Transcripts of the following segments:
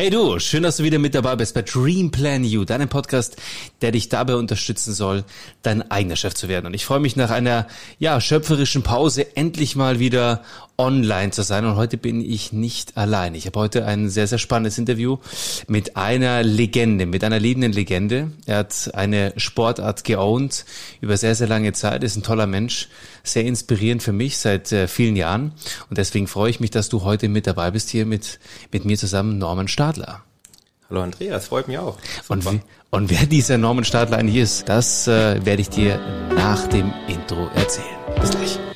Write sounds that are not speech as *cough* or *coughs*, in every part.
Hey du, schön, dass du wieder mit dabei bist bei Dream Plan You, deinem Podcast, der dich dabei unterstützen soll, dein eigener Chef zu werden. Und ich freue mich nach einer, ja, schöpferischen Pause endlich mal wieder online zu sein. Und heute bin ich nicht allein. Ich habe heute ein sehr, sehr spannendes Interview mit einer Legende, mit einer lebenden Legende. Er hat eine Sportart geowned über sehr, sehr lange Zeit, ist ein toller Mensch, sehr inspirierend für mich seit äh, vielen Jahren. Und deswegen freue ich mich, dass du heute mit dabei bist hier mit, mit mir zusammen, Norman Stadler. Hallo Andreas, freut mich auch. Und, und, wer dieser Norman Stadler eigentlich ist, das äh, werde ich dir nach dem Intro erzählen. Bis gleich.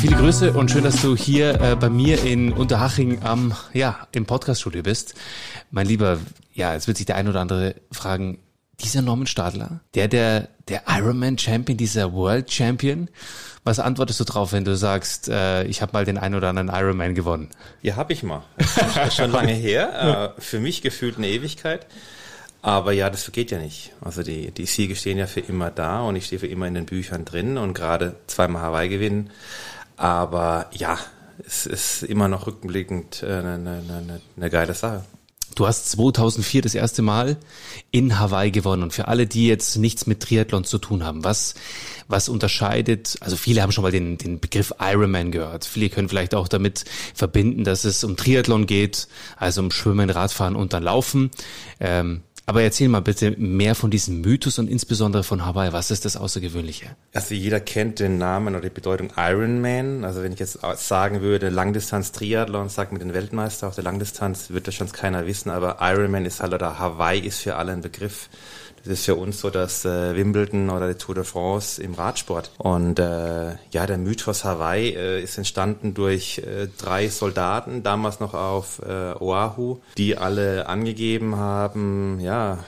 Viele Grüße und schön, dass du hier äh, bei mir in Unterhaching am, ja, im Podcaststudio bist. Mein Lieber, ja, jetzt wird sich der ein oder andere fragen, dieser Norman Stadler, der, der, der Ironman Champion, dieser World Champion, was antwortest du drauf, wenn du sagst, äh, ich habe mal den ein oder anderen Ironman gewonnen? Ja, habe ich mal. Das ist schon lange her. *laughs* Äh, für mich gefühlt eine Ewigkeit. Aber ja, das vergeht ja nicht. Also die, die Siege stehen ja für immer da und ich stehe für immer in den Büchern drin und gerade zweimal Hawaii gewinnen. Aber ja, es ist immer noch rückblickend eine, eine, eine, eine geile Sache. Du hast 2004 das erste Mal in Hawaii gewonnen. Und für alle, die jetzt nichts mit Triathlon zu tun haben, was, was unterscheidet, also viele haben schon mal den, den Begriff Ironman gehört. Viele können vielleicht auch damit verbinden, dass es um Triathlon geht, also um Schwimmen, Radfahren und dann Laufen. Ähm, aber erzähl mal bitte mehr von diesem Mythos und insbesondere von Hawaii. Was ist das Außergewöhnliche? Also jeder kennt den Namen oder die Bedeutung Ironman. Also wenn ich jetzt sagen würde, Langdistanz Triathlon, sagt mir den Weltmeister auf der Langdistanz, wird das schon keiner wissen. Aber Ironman ist halt, oder Hawaii ist für alle ein Begriff. Das ist für uns so das äh, Wimbledon oder die Tour de France im Radsport. Und äh, ja, der Mythos Hawaii äh, ist entstanden durch äh, drei Soldaten, damals noch auf äh, Oahu, die alle angegeben haben, ja,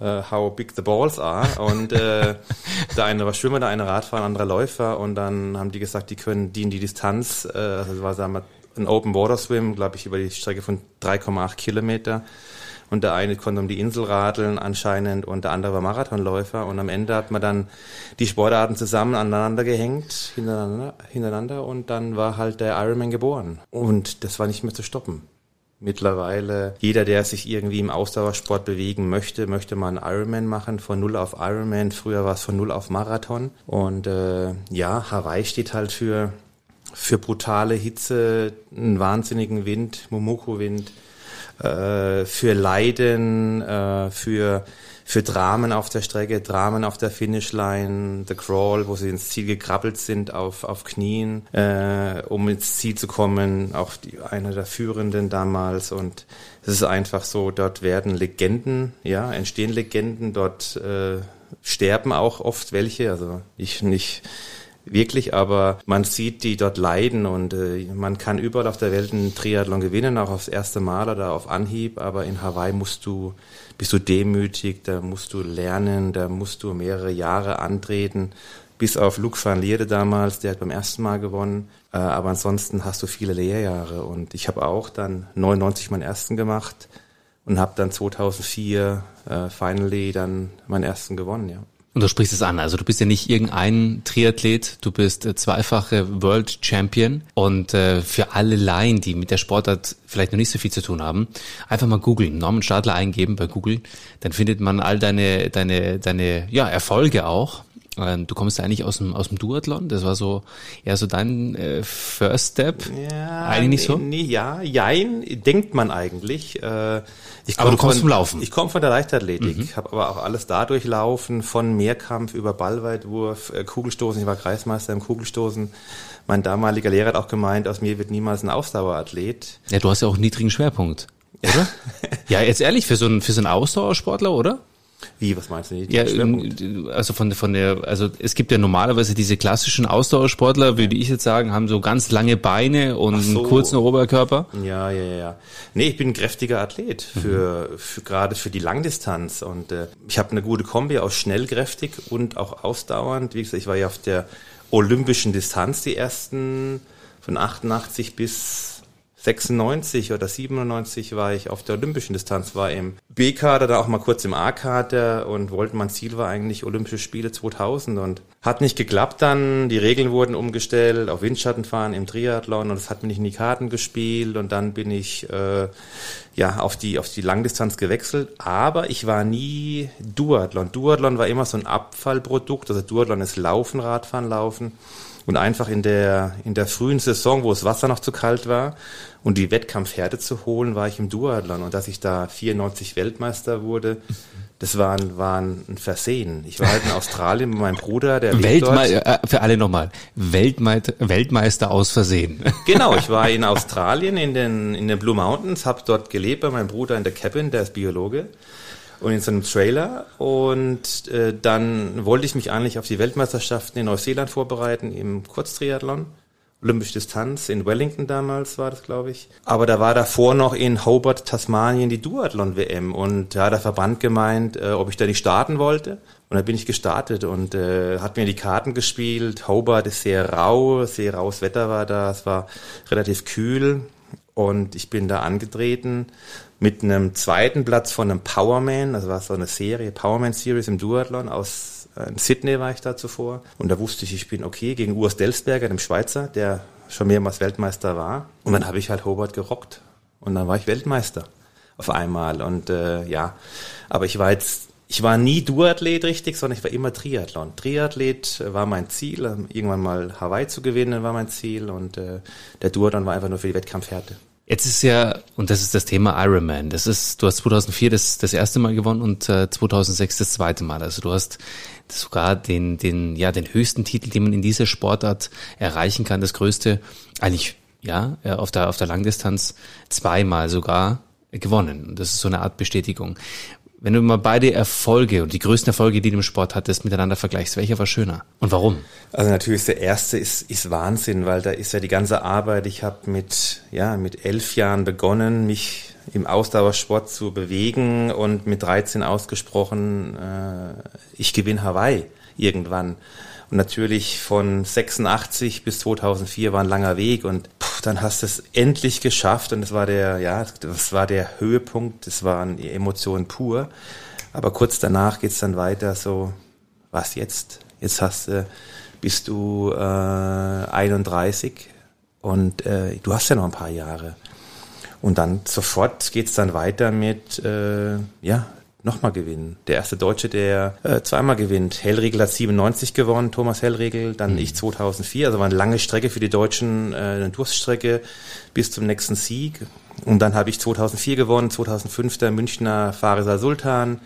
Uh, how big the balls are. Und äh, *laughs* der eine war Schwimmer, der eine Radfahrer, ein anderer Läufer. Und dann haben die gesagt, die können die in die Distanz, äh, also das war sagen wir, ein Open Water Swim, glaube ich, über die Strecke von 3,8 Kilometer und der eine konnte um die Insel radeln anscheinend und der andere war Marathonläufer und am Ende hat man dann die Sportarten zusammen aneinander gehängt, hintereinander, hintereinander und dann war halt der Ironman geboren und das war nicht mehr zu stoppen. Mittlerweile, jeder, der sich irgendwie im Ausdauersport bewegen möchte, möchte mal einen Ironman machen, von Null auf Ironman. Früher war es von Null auf Marathon. Und äh, ja, Hawaii steht halt für, für brutale Hitze, einen wahnsinnigen Wind, Momoko-Wind, äh, für Leiden, äh, für für Dramen auf der Strecke, Dramen auf der Finishline, The Crawl, wo sie ins Ziel gekrabbelt sind auf, auf Knien, äh, um ins Ziel zu kommen, auch die, einer der Führenden damals. Und es ist einfach so, dort werden Legenden, ja, entstehen Legenden, dort äh, sterben auch oft welche, also ich nicht wirklich, aber man sieht die dort leiden und äh, man kann überall auf der Welt einen Triathlon gewinnen, auch aufs erste Mal oder auf Anhieb, aber in Hawaii musst du, bist du demütig, da musst du lernen, da musst du mehrere Jahre antreten, bis auf Luc van Lierde damals, der hat beim ersten Mal gewonnen, äh, aber ansonsten hast du viele Lehrjahre und ich habe auch dann 99 meinen ersten gemacht und habe dann 2004 äh, finally dann meinen ersten gewonnen, ja. Und du sprichst es an, also du bist ja nicht irgendein Triathlet, du bist äh, zweifache World Champion. Und äh, für alle Laien, die mit der Sportart vielleicht noch nicht so viel zu tun haben, einfach mal googeln, Norman Stadler eingeben bei Google, dann findet man all deine deine deine ja Erfolge auch ähm, du kommst eigentlich aus dem, aus dem Duathlon, das war so eher so dein äh, First Step. Ja, eigentlich nicht so? Nee, ja, jein, denkt man eigentlich. Äh, ich aber du kommst von, vom Laufen. Ich komme von der Leichtathletik, mhm. habe aber auch alles da durchlaufen, von Mehrkampf über Ballweitwurf, äh, Kugelstoßen, ich war Kreismeister im Kugelstoßen. Mein damaliger Lehrer hat auch gemeint, aus mir wird niemals ein Ausdauerathlet. Ja, du hast ja auch einen niedrigen Schwerpunkt, oder? *laughs* ja, jetzt ehrlich, für so einen, für so einen Ausdauersportler, oder? Wie, was meinst du? Ja, ähm, also von, von der, also es gibt ja normalerweise diese klassischen Ausdauersportler, würde ich jetzt sagen, haben so ganz lange Beine und so. einen kurzen Oberkörper. Ja, ja, ja. Nee, ich bin ein kräftiger Athlet für, mhm. für gerade für die Langdistanz und äh, ich habe eine gute Kombi aus schnellkräftig und auch ausdauernd. Wie gesagt, ich war ja auf der olympischen Distanz die ersten von 88 bis 96 oder 97 war ich auf der olympischen Distanz, war im B-Kader, da auch mal kurz im A-Kader und wollte, mein Ziel war eigentlich Olympische Spiele 2000 und hat nicht geklappt dann. Die Regeln wurden umgestellt, auf Windschattenfahren im Triathlon und es hat mir nicht in die Karten gespielt und dann bin ich äh, ja auf die auf die Langdistanz gewechselt. Aber ich war nie Duathlon. Duathlon war immer so ein Abfallprodukt. Also Duathlon ist Laufen, Radfahren, Laufen. Und einfach in der, in der frühen Saison, wo das Wasser noch zu kalt war und die Wettkampfhärte zu holen, war ich im Duathlon. Und dass ich da 94 Weltmeister wurde, das war ein, war ein Versehen. Ich war halt in Australien mit meinem Bruder, der Weltme äh, Für alle nochmal, Weltmeister, Weltmeister aus Versehen. *laughs* Genau, ich war in Australien in den, in den Blue Mountains, habe dort gelebt bei meinem Bruder in der Cabin, der ist Biologe und in so einem Trailer. Und äh, dann wollte ich mich eigentlich auf die Weltmeisterschaften in Neuseeland vorbereiten im Kurztriathlon. Olympische Distanz in Wellington damals war das, glaube ich. Aber da war davor noch in Hobart, Tasmanien die Duathlon-WM und da hat der Verband gemeint, äh, ob ich da nicht starten wollte. Und da bin ich gestartet und äh, hat mir die Karten gespielt. Hobart ist sehr rau, sehr raues Wetter war da, es war relativ kühl und ich bin da angetreten mit einem zweiten Platz von einem Powerman, also war so eine Serie, Powerman Series im Duathlon aus in Sydney war ich da zuvor. Und da wusste ich, ich bin okay gegen Urs Delsberger, dem Schweizer, der schon mehrmals Weltmeister war. Und dann habe ich halt Hobart gerockt. Und dann war ich Weltmeister auf einmal. Und äh, ja, aber ich war jetzt, ich war nie Duathlet richtig, sondern ich war immer Triathlon. Triathlet war mein Ziel, irgendwann mal Hawaii zu gewinnen war mein Ziel und äh, der Duathlon war einfach nur für die Wettkampfhärte. Jetzt ist ja, und das ist das Thema Ironman. Das ist, du hast 2004 das, das erste Mal gewonnen und äh, 2006 das zweite Mal. Also du hast sogar den, den, ja, den höchsten Titel, den man in dieser Sportart erreichen kann. Das größte, eigentlich, ja, äh, auf der, auf der Langdistanz zweimal sogar gewonnen. Und das ist so eine Art Bestätigung. Wenn du mal beide Erfolge und die größten Erfolge, die du im Sport hattest, miteinander vergleichst, welcher war schöner und warum? Also natürlich der erste ist, ist Wahnsinn, weil da ist ja die ganze Arbeit. Ich habe mit ja mit elf Jahren begonnen, mich im Ausdauersport zu bewegen und mit 13 ausgesprochen, äh, ich gewinne Hawaii irgendwann. Und natürlich von 86 bis 2004 war ein langer Weg und dann hast du es endlich geschafft und es war der, ja, das war der Höhepunkt, das waren Emotionen pur. Aber kurz danach geht's dann weiter so, was jetzt? Jetzt hast du, bist du äh, 31 und äh, du hast ja noch ein paar Jahre. Und dann sofort geht's dann weiter mit, äh, ja, nochmal gewinnen. Der erste Deutsche, der äh, zweimal gewinnt. Hellriegel hat 97 gewonnen, Thomas Hellriegel, dann mhm. ich 2004. Also war eine lange Strecke für die Deutschen, äh, eine Durststrecke bis zum nächsten Sieg. Und dann habe ich 2004 gewonnen, 2005 der Münchner Farisal Sultan,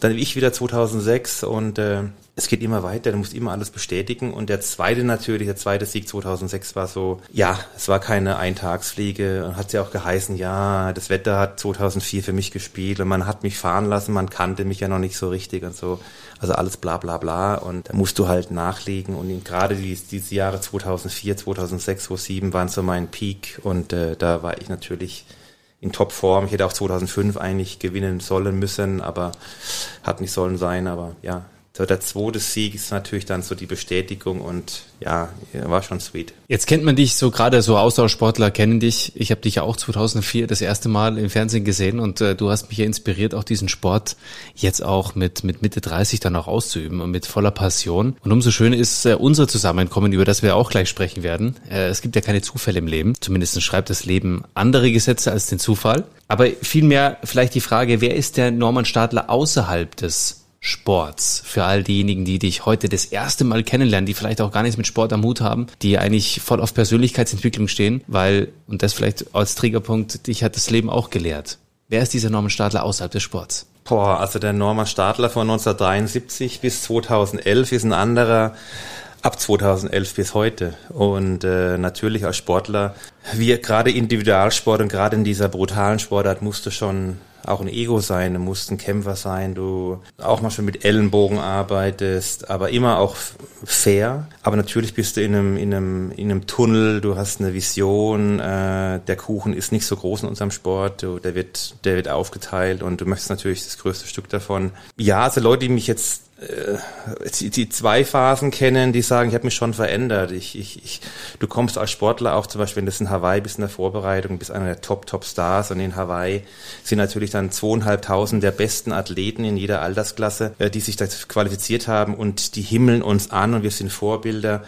dann ich wieder 2006 und äh, es geht immer weiter, du musst immer alles bestätigen. Und der zweite natürlich, der zweite Sieg 2006 war so, ja, es war keine Eintagsfliege. Und hat ja auch geheißen, ja, das Wetter hat 2004 für mich gespielt und man hat mich fahren lassen, man kannte mich ja noch nicht so richtig und so. Also alles bla bla bla. Und da musst du halt nachlegen. Und gerade die, diese Jahre 2004, 2006, 2007 waren so mein Peak. Und äh, da war ich natürlich in Topform. Ich hätte auch 2005 eigentlich gewinnen sollen müssen, aber hat nicht sollen sein. Aber ja, so der zweite Sieg ist natürlich dann so die Bestätigung und ja, war schon sweet. Jetzt kennt man dich so gerade so Austauschsportler kennen dich. Ich habe dich ja auch 2004 das erste Mal im Fernsehen gesehen und äh, du hast mich ja inspiriert, auch diesen Sport jetzt auch mit mit Mitte 30 dann auch auszuüben und mit voller Passion. Und umso schöner ist äh, unser Zusammenkommen, über das wir auch gleich sprechen werden. Äh, es gibt ja keine Zufälle im Leben. Zumindest schreibt das Leben andere Gesetze als den Zufall. Aber vielmehr vielleicht die Frage, wer ist der Norman Stadler außerhalb des Sports. Für all diejenigen, die dich heute das erste Mal kennenlernen, die vielleicht auch gar nichts mit Sport am Hut haben, die eigentlich voll auf Persönlichkeitsentwicklung stehen, weil, und das vielleicht als Triggerpunkt, dich hat das Leben auch gelehrt. Wer ist dieser Norman Stadler außerhalb des Sports? Boah, also der Norman Stadler von 1973 bis 2011 ist ein anderer ab 2011 bis heute. Und äh, natürlich als Sportler, wir gerade Individualsport und gerade in dieser brutalen Sportart musst du schon auch ein Ego sein, du musst ein Kämpfer sein, du auch mal schon mit Ellenbogen arbeitest, aber immer auch fair, aber natürlich bist du in einem, in einem, in einem Tunnel, du hast eine Vision, äh, der Kuchen ist nicht so groß in unserem Sport, du, der wird, der wird aufgeteilt und du möchtest natürlich das größte Stück davon. Ja, also Leute, die mich jetzt die, die zwei Phasen kennen, die sagen, ich habe mich schon verändert. Ich, ich, ich, du kommst als Sportler auch zum Beispiel, wenn du in Hawaii bist in der Vorbereitung, bist einer der Top-Top-Stars und in Hawaii sind natürlich dann zweieinhalbtausend der besten Athleten in jeder Altersklasse, äh, die sich da qualifiziert haben und die himmeln uns an und wir sind Vorbilder.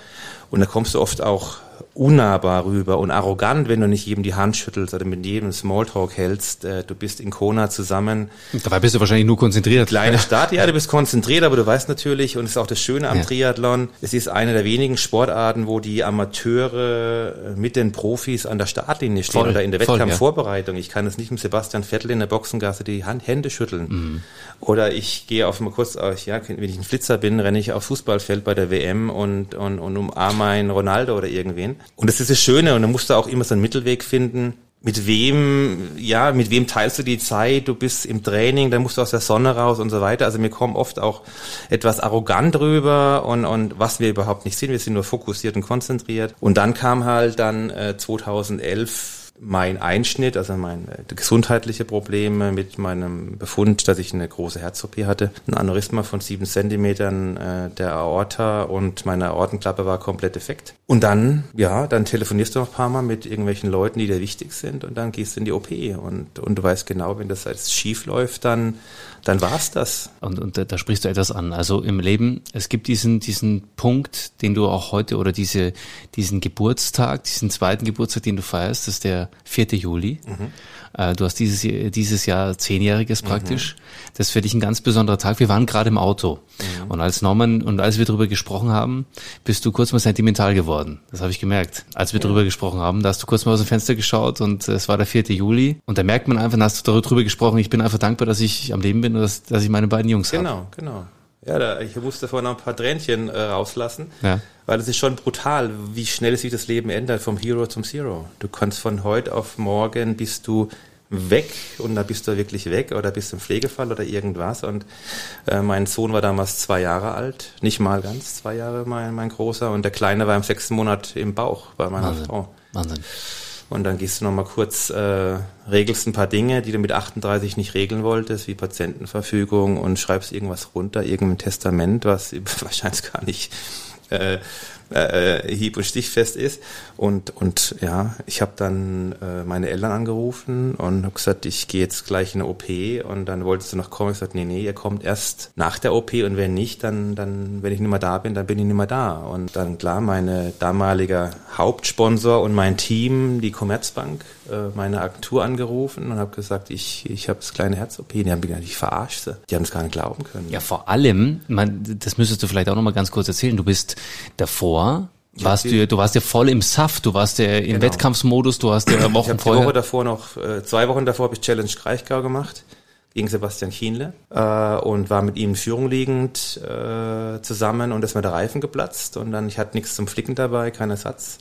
Und da kommst du oft auch unnahbar rüber und arrogant, wenn du nicht jedem die Hand schüttelst oder mit jedem Smalltalk hältst. Äh, du bist in Kona zusammen. Dabei bist du wahrscheinlich nur konzentriert. Kleine *laughs* Stadt, ja, du bist konzentriert, aber du weißt natürlich, und es ist auch das Schöne am ja. Triathlon, es ist eine der wenigen Sportarten, wo die Amateure äh, mit den Profis an der Startlinie stehen voll, oder in der Wettkampfvorbereitung. Ja. Ich kann es nicht mit Sebastian Vettel in der Boxengasse die Hand, Hände schütteln. Mhm. Oder ich gehe auf mal kurz, ja, wenn ich ein Flitzer bin, renne ich auf Fußballfeld bei der WM und, und, und umarme einen Ronaldo oder irgendwen. Und das ist das Schöne und da musst du auch immer so einen Mittelweg finden. Mit wem, ja, mit wem teilst du die Zeit? Du bist im Training, dann musst du aus der Sonne raus und so weiter. Also mir kommen oft auch etwas arrogant rüber und, und was wir überhaupt nicht sind. Wir sind nur fokussiert und konzentriert. Und dann kam halt dann äh, 2011 mein Einschnitt, also mein äh, gesundheitliche Probleme mit meinem Befund, dass ich eine große Herz-OP hatte, ein Aneurysma von sieben Zentimetern äh, der Aorta und meine Aortenklappe war komplett defekt. Und dann, ja, dann telefonierst du noch ein paar Mal mit irgendwelchen Leuten, die dir wichtig sind und dann gehst du in die OP und, und du weißt genau, wenn das als schief läuft, dann dann war's das. Und, und da, da sprichst du etwas an. Also im Leben, es gibt diesen, diesen Punkt, den du auch heute oder diese, diesen Geburtstag, diesen zweiten Geburtstag, den du feierst, das ist der 4. Juli. Mhm. Äh, du hast dieses, dieses Jahr zehnjähriges praktisch. Mhm. Das ist für dich ein ganz besonderer Tag. Wir waren gerade im Auto. Mhm. Und als Norman und als wir darüber gesprochen haben, bist du kurz mal sentimental geworden. Das habe ich gemerkt. Als wir ja. darüber gesprochen haben, da hast du kurz mal aus dem Fenster geschaut und es war der 4. Juli. Und da merkt man einfach, da hast du darüber gesprochen, ich bin einfach dankbar, dass ich am Leben bin und dass, dass ich meine beiden Jungs habe. Genau, genau. Ja, da, ich musste vorhin noch ein paar Tränchen äh, rauslassen, ja. weil es ist schon brutal, wie schnell sich das Leben ändert, vom Hero zum Zero. Du kannst von heute auf morgen bist du weg und da bist du wirklich weg oder bist im Pflegefall oder irgendwas. Und äh, mein Sohn war damals zwei Jahre alt, nicht mal ganz zwei Jahre, mein, mein Großer. Und der Kleine war im sechsten Monat im Bauch bei meiner Wahnsinn. Frau. Wahnsinn. Und dann gehst du nochmal kurz, äh, regelst ein paar Dinge, die du mit 38 nicht regeln wolltest, wie Patientenverfügung und schreibst irgendwas runter, irgendein Testament, was *laughs* wahrscheinlich gar nicht äh, äh, hieb- und stichfest ist. Und, und ja, ich habe dann äh, meine Eltern angerufen und habe gesagt, ich gehe jetzt gleich in eine OP. Und dann wolltest du noch kommen. Ich gesagt, nee, nee, ihr kommt erst nach der OP und wenn nicht, dann, dann, wenn ich nicht mehr da bin, dann bin ich nicht mehr da. Und dann klar, meine damaliger Hauptsponsor und mein Team, die Commerzbank, äh, meine Agentur angerufen und habe gesagt, ich, ich habe das kleine Herz-OP. Die haben mich nicht verarscht. Die haben es gar nicht glauben können. Ja, vor allem, man, das müsstest du vielleicht auch noch mal ganz kurz erzählen. Du bist davor warst du, du warst ja voll im Saft, du warst ja im genau. Wettkampfsmodus, du hast ja Wochen ich vorher. Die Woche davor noch, äh, zwei Wochen davor habe ich Challenge Kraichgau gemacht gegen Sebastian Kienle äh, und war mit ihm in Führung liegend äh, zusammen und ist mir der Reifen geplatzt und dann ich hatte nichts zum Flicken dabei, kein Ersatz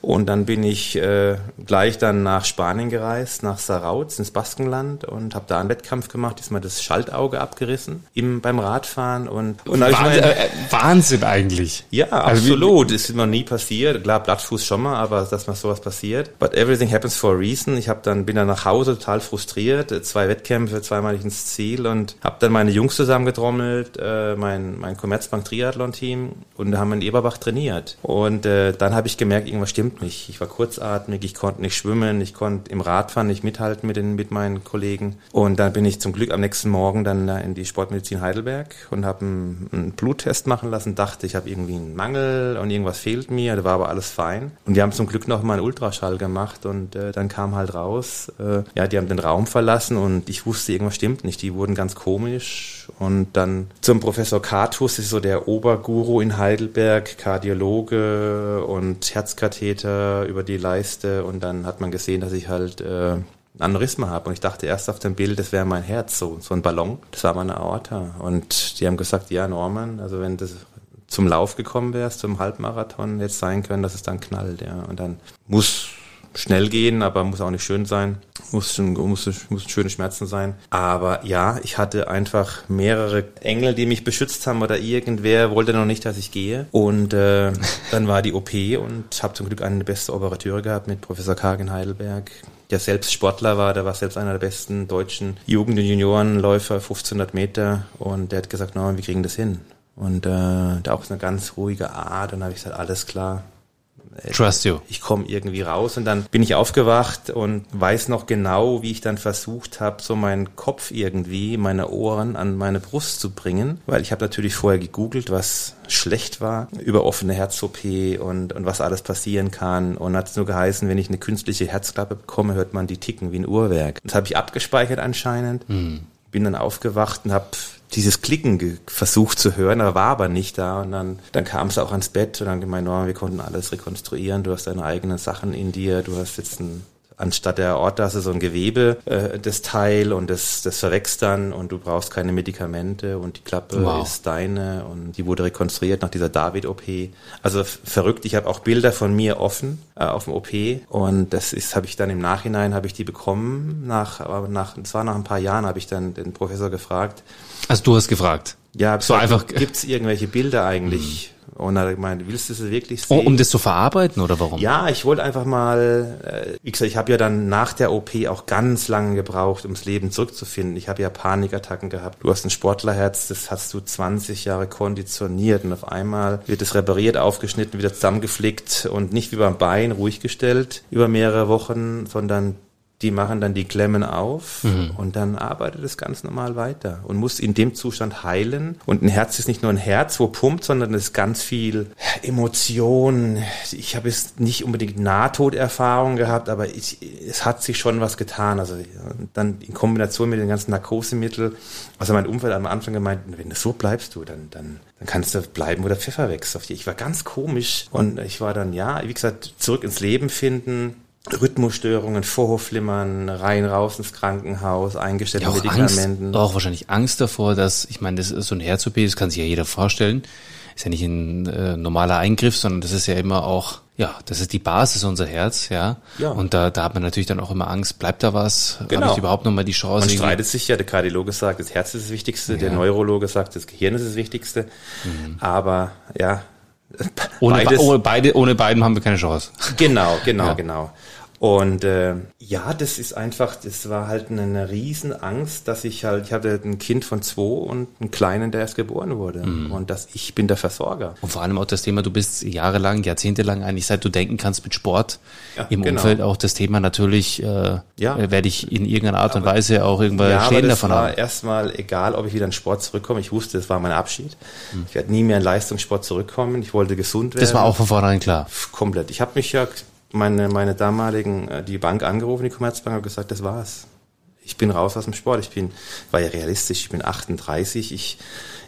und dann bin ich äh, gleich dann nach Spanien gereist, nach Sarauz ins Baskenland und habe da einen Wettkampf gemacht, mir das Schaltauge abgerissen im beim Radfahren und, und Wahnsinn, mein, äh, Wahnsinn eigentlich. Ja, also absolut, das ist mir nie passiert, klar Blattfuß schon mal, aber dass mal sowas passiert. But everything happens for a reason. Ich habe dann bin dann nach Hause total frustriert, zwei Wettkämpfe, zwei zweimal ins Ziel und habe dann meine Jungs zusammengetrommelt, äh, mein, mein Commerzbank Triathlon-Team und haben in Eberbach trainiert. Und äh, dann habe ich gemerkt, irgendwas stimmt nicht. Ich war kurzatmig, ich konnte nicht schwimmen, ich konnte im Radfahren nicht mithalten mit, den, mit meinen Kollegen. Und dann bin ich zum Glück am nächsten Morgen dann in die Sportmedizin Heidelberg und habe einen, einen Bluttest machen lassen, dachte, ich habe irgendwie einen Mangel und irgendwas fehlt mir, da war aber alles fein. Und die haben zum Glück noch mal einen Ultraschall gemacht und äh, dann kam halt raus, äh, ja, die haben den Raum verlassen und ich wusste, irgendwas irgendwas stimmt nicht. Die wurden ganz komisch. Und dann zum Professor Katus, ist so der Oberguru in Heidelberg, Kardiologe und Herzkatheter über die Leiste. Und dann hat man gesehen, dass ich halt äh, Aneurysma habe. Und ich dachte erst auf dem Bild, das wäre mein Herz, so, so ein Ballon. Das war meine Aorta. Und die haben gesagt, ja, Norman, also wenn das zum Lauf gekommen wärst, zum Halbmarathon, jetzt sein können, dass es dann knallt, ja. Und dann muss schnell gehen, aber muss auch nicht schön sein. Muss schon, muss, muss schöne Schmerzen sein. Aber ja, ich hatte einfach mehrere Engel, die mich beschützt haben oder irgendwer wollte noch nicht, dass ich gehe. Und äh, *laughs* dann war die OP und habe zum Glück eine beste Operateure gehabt mit Professor Kagen Heidelberg der selbst Sportler war, der war selbst einer der besten deutschen Jugend- und Juniorenläufer, 1500 Meter und der hat gesagt, no, wir kriegen das hin. Und äh, da auch eine ganz ruhige Art und da habe ich gesagt, alles klar, Trust you. Ich komme irgendwie raus und dann bin ich aufgewacht und weiß noch genau, wie ich dann versucht habe, so meinen Kopf irgendwie, meine Ohren an meine Brust zu bringen, weil ich habe natürlich vorher gegoogelt, was schlecht war, über offene Herz-OP und, und was alles passieren kann und hat es nur geheißen, wenn ich eine künstliche Herzklappe bekomme, hört man die ticken wie ein Uhrwerk. Das habe ich abgespeichert anscheinend. Hm. Bin dann aufgewacht und habe dieses Klicken versucht zu hören, aber war aber nicht da. Und dann, dann kam es auch ans Bett und dann gemeint, oh, wir konnten alles rekonstruieren. Du hast deine eigenen Sachen in dir. Du hast jetzt ein anstatt der Ort, da ist so ein Gewebe, äh, das Teil und das, das verwächst dann und du brauchst keine Medikamente und die Klappe wow. ist deine und die wurde rekonstruiert nach dieser David-OP. Also verrückt, ich habe auch Bilder von mir offen äh, auf dem OP und das ist, habe ich dann im Nachhinein, habe ich die bekommen, nach, aber nach, es war nach ein paar Jahren, habe ich dann den Professor gefragt. Also du hast gefragt? Ja, so einfach. Gibt es irgendwelche Bilder eigentlich? Hm und er hat gemeint, willst du es wirklich sehen? Oh, um das zu verarbeiten oder warum? Ja, ich wollte einfach mal, äh, wie gesagt, ich habe ja dann nach der OP auch ganz lange gebraucht, ums Leben zurückzufinden. Ich habe ja Panikattacken gehabt. Du hast ein Sportlerherz, das hast du 20 Jahre konditioniert und auf einmal wird es repariert, aufgeschnitten, wieder zusammengeflickt und nicht wie beim Bein ruhig gestellt über mehrere Wochen, sondern die machen dann die Klemmen auf mhm. und dann arbeitet es ganz normal weiter und muss in dem Zustand heilen. Und ein Herz ist nicht nur ein Herz, wo pumpt, sondern es ist ganz viel Emotion. Ich habe jetzt nicht unbedingt Nahtoderfahrung gehabt, aber ich, es hat sich schon was getan. Also dann in Kombination mit den ganzen Narkosemitteln. Also mein Umfeld am Anfang gemeint, wenn du so bleibst du, dann, dann, dann kannst du bleiben, wo der Pfeffer wächst auf dir. Ich war ganz komisch und ich war dann, ja, wie gesagt, zurück ins Leben finden Rhythmusstörungen, Vorhofflimmern, rein raus ins Krankenhaus, eingestellte ja, Medikamenten. Angst, auch wahrscheinlich Angst davor, dass, ich meine, das ist so ein Herz-OP, das kann sich ja jeder vorstellen. Ist ja nicht ein äh, normaler Eingriff, sondern das ist ja immer auch, ja, das ist die Basis unser Herz, ja. ja. Und da, da hat man natürlich dann auch immer Angst, bleibt da was? Genau. Habe ich überhaupt noch mal die Chance? Man streitet sich ja, der Kardiologe sagt, das Herz ist das Wichtigste, ja. der Neurologe sagt, das Gehirn ist das Wichtigste. Mhm. Aber ja, ohne, Beides, ohne, beide, ohne beiden haben wir keine Chance. Genau, genau, ja. genau. Und äh, ja, das ist einfach, das war halt eine, eine Riesenangst, dass ich halt, ich hatte ein Kind von zwei und einen Kleinen, der erst geboren wurde. Mhm. Und dass ich bin der Versorger. Und vor allem auch das Thema, du bist jahrelang, jahrzehntelang eigentlich, seit du denken kannst mit Sport ja, im genau. Umfeld, auch das Thema natürlich, äh, ja. Äh, werde ich in irgendeiner Art aber, und Weise auch irgendwann ja, Schäden davon haben. war erstmal egal, ob ich wieder in Sport zurückkomme. Ich wusste, das war mein Abschied. Mhm. Ich werde nie mehr in Leistungssport zurückkommen. Ich wollte gesund werden. Das war auch von vornherein klar. Komplett. Ich habe mich ja meine, meine damaligen, äh, die Bank angerufen, die Commerzbank, hat gesagt, das war's. Ich bin raus aus dem Sport. Ich bin, war ja realistisch, ich bin 38, ich,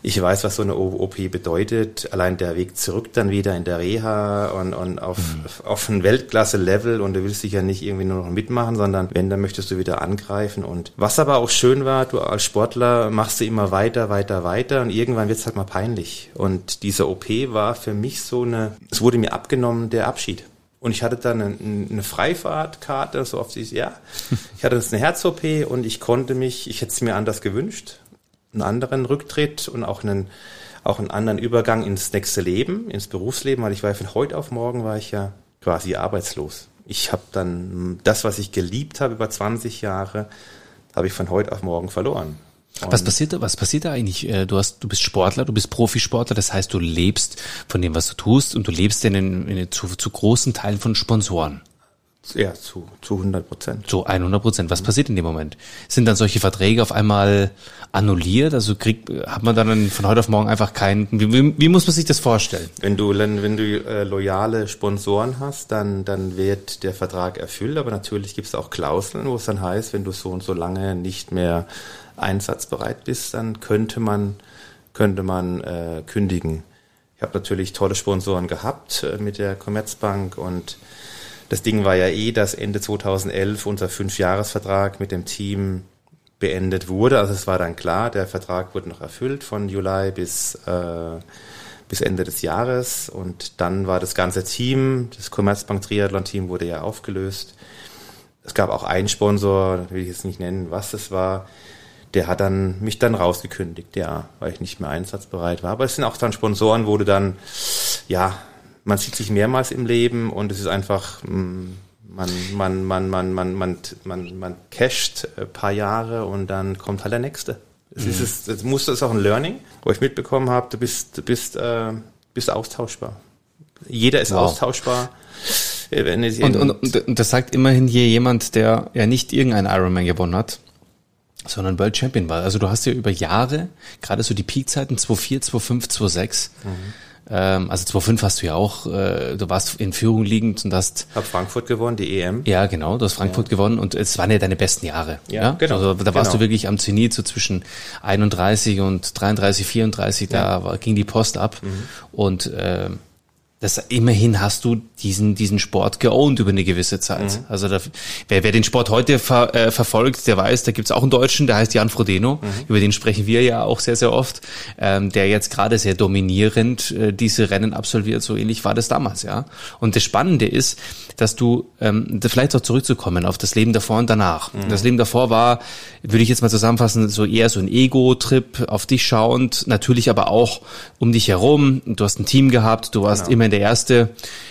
ich weiß, was so eine OP bedeutet. Allein der Weg zurück dann wieder in der Reha und, und auf, mhm. auf ein Weltklasse-Level und du willst dich ja nicht irgendwie nur noch mitmachen, sondern wenn, dann möchtest du wieder angreifen. Und was aber auch schön war, du als Sportler machst du immer weiter, weiter, weiter und irgendwann wird es halt mal peinlich. Und diese OP war für mich so eine, es wurde mir abgenommen, der Abschied. Und ich hatte dann eine, eine Freifahrtkarte, so oft ich, ja. *laughs* Ich hatte jetzt eine Herz-OP und ich konnte mich, ich hätte es mir anders gewünscht, einen anderen Rücktritt und auch einen, auch einen anderen Übergang ins nächste Leben, ins Berufsleben, weil ich war ja von heute auf morgen war ich ja quasi arbeitslos. Ich habe dann das, was ich geliebt habe über 20 Jahre, habe ich von heute auf morgen verloren. Was passiert da, was passiert da eigentlich? Äh, du hast, du bist Sportler, du bist Profisportler, das heißt, du lebst von dem, was du tust und du lebst in, in, in zu, zu großen Teilen von Sponsoren. Ja, zu, zu 100 Prozent. Zu 100 Prozent. Was passiert in dem Moment? Sind dann solche Verträge auf einmal annulliert? Also kriegt, hat man dann von heute auf morgen einfach keinen, wie, wie, wie muss man sich das vorstellen? Wenn du, wenn du äh, loyale Sponsoren hast, dann, dann wird der Vertrag erfüllt, aber natürlich gibt es auch Klauseln, wo es dann heißt, wenn du so und so lange nicht mehr einsatzbereit bist, dann könnte man, könnte man äh, kündigen. Ich habe natürlich tolle Sponsoren gehabt äh, mit der Commerzbank und das Ding war ja eh, dass Ende 2011 unser Fünfjahresvertrag mit dem Team beendet wurde. Also es war dann klar, der Vertrag wurde noch erfüllt von Juli bis, äh, bis Ende des Jahres. Und dann war das ganze Team, das Commerzbank Triathlon Team wurde ja aufgelöst. Es gab auch einen Sponsor, will ich jetzt nicht nennen, was das war. Der hat dann mich dann rausgekündigt, ja, weil ich nicht mehr einsatzbereit war. Aber es sind auch dann Sponsoren, wo du dann, ja, man sieht sich mehrmals im Leben und es ist einfach, mm, man, man, man, man, man, man, man, man casht ein paar Jahre und dann kommt halt der nächste. Es mhm. ist, es muss, das ist auch ein Learning, wo ich mitbekommen habe, du bist, du bist, äh, bist austauschbar. Jeder ist wow. austauschbar. Und, und, und, das sagt immerhin hier jemand, der ja nicht irgendein Ironman gewonnen hat, sondern World Champion war. Also du hast ja über Jahre, gerade so die Peakzeiten 2.4, 2.5, 2.6, mhm. ähm, also 2.5 hast du ja auch, äh, du warst in Führung liegend und hast... Hab Frankfurt gewonnen, die EM. Ja, genau, du hast Frankfurt ja. gewonnen und es waren ja deine besten Jahre. Ja, ja? genau. Also da warst genau. du wirklich am Zenit, so zwischen 31 und 33, 34, ja. da war, ging die Post ab mhm. und... Äh, das immerhin hast du diesen diesen Sport geowned über eine gewisse Zeit. Mhm. Also da, wer, wer den Sport heute ver, äh, verfolgt, der weiß, da gibt's auch einen Deutschen, der heißt Jan Frodeno, mhm. über den sprechen wir ja auch sehr sehr oft, ähm, der jetzt gerade sehr dominierend äh, diese Rennen absolviert. So ähnlich war das damals, ja. Und das Spannende ist, dass du ähm, vielleicht auch zurückzukommen auf das Leben davor und danach. Mhm. Das Leben davor war, würde ich jetzt mal zusammenfassen, so eher so ein Ego-Trip auf dich schauend, natürlich aber auch um dich herum. Du hast ein Team gehabt, du warst genau. immer der erste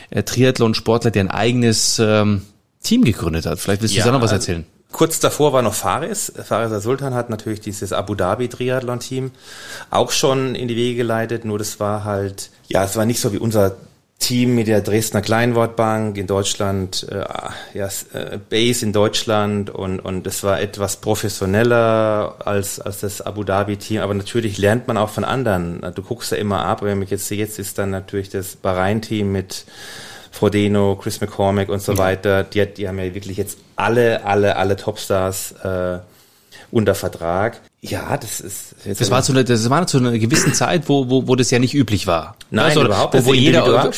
äh, Triathlon-Sportler, der ein eigenes ähm, Team gegründet hat. Vielleicht willst du ja, da noch was erzählen. Kurz davor war noch Faris. Faris Sultan hat natürlich dieses Abu Dhabi Triathlon Team auch schon in die Wege geleitet, nur das war halt, ja, es war nicht so wie unser Team mit der Dresdner Kleinwortbank in Deutschland, äh, ja, äh, Base in Deutschland und und es war etwas professioneller als als das Abu Dhabi Team, aber natürlich lernt man auch von anderen. Du guckst ja immer ab, wenn ich jetzt sehe, jetzt ist dann natürlich das Bahrain Team mit Frodeno, Chris McCormick und so ja. weiter. Die, die haben ja wirklich jetzt alle alle alle Topstars äh, unter Vertrag. Ja, das ist. Das war zu einer, das war zu einer gewissen Zeit, wo, wo, wo das ja nicht üblich war. Nein, also, überhaupt wo, wo jeder,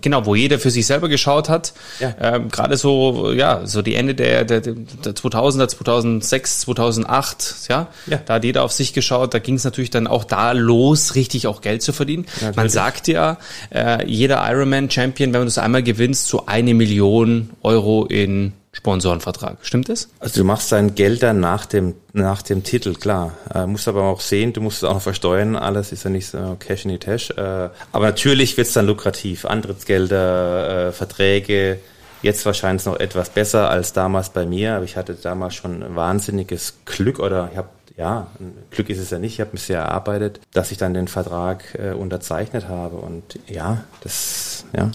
genau, wo jeder für sich selber geschaut hat. Ja. Ähm, Gerade so, ja, so die Ende der, der, der 2000er, 2006, 2008, ja, ja. da hat jeder auf sich geschaut. Da ging es natürlich dann auch da los, richtig auch Geld zu verdienen. Ja, man sagt ja, äh, jeder Ironman Champion, wenn man das einmal gewinnt, so eine Million Euro in Sponsorenvertrag. Stimmt das? Also du machst dein Geld dann nach dem, nach dem Titel, klar. Äh, musst aber auch sehen, du musst es auch noch versteuern, alles ist ja nicht so Cash in the Tash. Äh, aber natürlich wird es dann lukrativ. Antrittsgelder, äh, Verträge, jetzt wahrscheinlich noch etwas besser als damals bei mir, aber ich hatte damals schon wahnsinniges Glück oder ich habe ja, Glück ist es ja nicht, ich habe mich sehr erarbeitet, dass ich dann den Vertrag äh, unterzeichnet habe und ja, das, ja.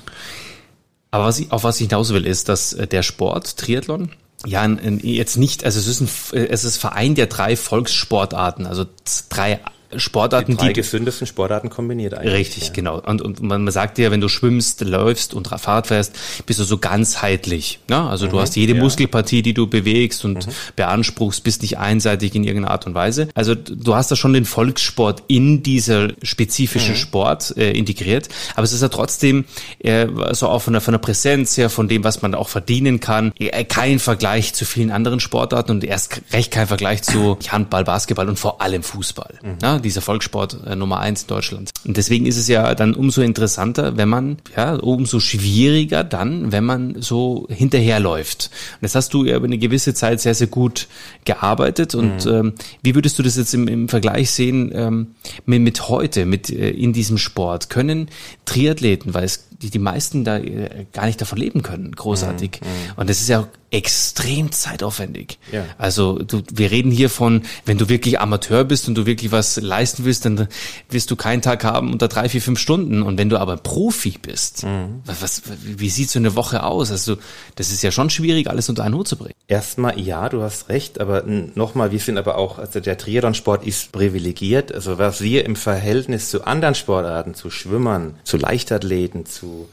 Aber was ich, auf was ich hinaus will, ist, dass äh, der Sport, Triathlon, ja, jetzt nicht, also es ist ein, äh, es ist Verein der drei Volkssportarten, also drei Sportarten, die drei die gesündesten Sportarten kombiniert eigentlich. Richtig, ja. genau. Und, und man, sagt ja, wenn du schwimmst, läufst und Fahrrad fährst, bist du so ganzheitlich. Ne? Also mhm, du hast jede ja. Muskelpartie, die du bewegst und mhm. beanspruchst, bist nicht einseitig in irgendeiner Art und Weise. Also du hast da schon den Volkssport in dieser spezifischen mhm. Sport äh, integriert, aber es ist ja trotzdem äh, so auch von der, von der Präsenz her, von dem, was man auch verdienen kann, äh, kein Vergleich zu vielen anderen Sportarten und erst recht kein Vergleich zu *coughs* Handball, Basketball und vor allem Fußball. Mhm. Ne? Dieser Volkssport äh, Nummer eins in Deutschland. Und deswegen ist es ja dann umso interessanter, wenn man, ja, umso schwieriger dann, wenn man so hinterherläuft. Und das hast du ja über eine gewisse Zeit sehr, sehr gut gearbeitet. Und mhm. ähm, wie würdest du das jetzt im, im Vergleich sehen ähm, mit, mit heute, mit äh, in diesem Sport? Können Triathleten, weil es die, die meisten da äh, gar nicht davon leben können, großartig. Mhm. mhm. Und das ist ja extrem zeitaufwendig. Ja. Also du, wir reden hier von, wenn du wirklich Amateur bist und du wirklich was leisten willst, dann wirst du keinen Tag haben unter drei, vier, fünf Stunden. Und wenn du aber Profi bist, mhm. was, was, wie sieht so eine Woche aus? Also das ist ja schon schwierig, alles unter einen Hut zu bringen. Erstmal, ja, du hast recht, aber nochmal, wir sind aber auch, also der Triathlon-Sport ist privilegiert. Also was wir im Verhältnis zu anderen Sportarten, zu Schwimmern, zu Leichtathleten, zu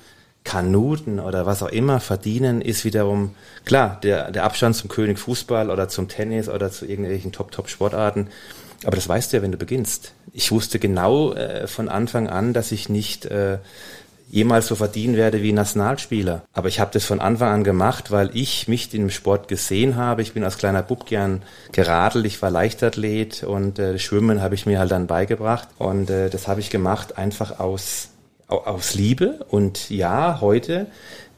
Kanuten oder was auch immer verdienen, ist wiederum, klar, der, der Abstand zum König Fußball oder zum Tennis oder zu irgendwelchen Top-Top-Sportarten. Aber das weißt du ja, wenn du beginnst. Ich wusste genau äh, von Anfang an, dass ich nicht äh, jemals so verdienen werde wie Nationalspieler. Aber ich habe das von Anfang an gemacht, weil ich mich in dem Sport gesehen habe. Ich bin als kleiner Bub gern geradelt, ich war Leichtathlet und äh, Schwimmen habe ich mir halt dann beigebracht. Und äh, das habe ich gemacht einfach aus aus Liebe. Und ja, heute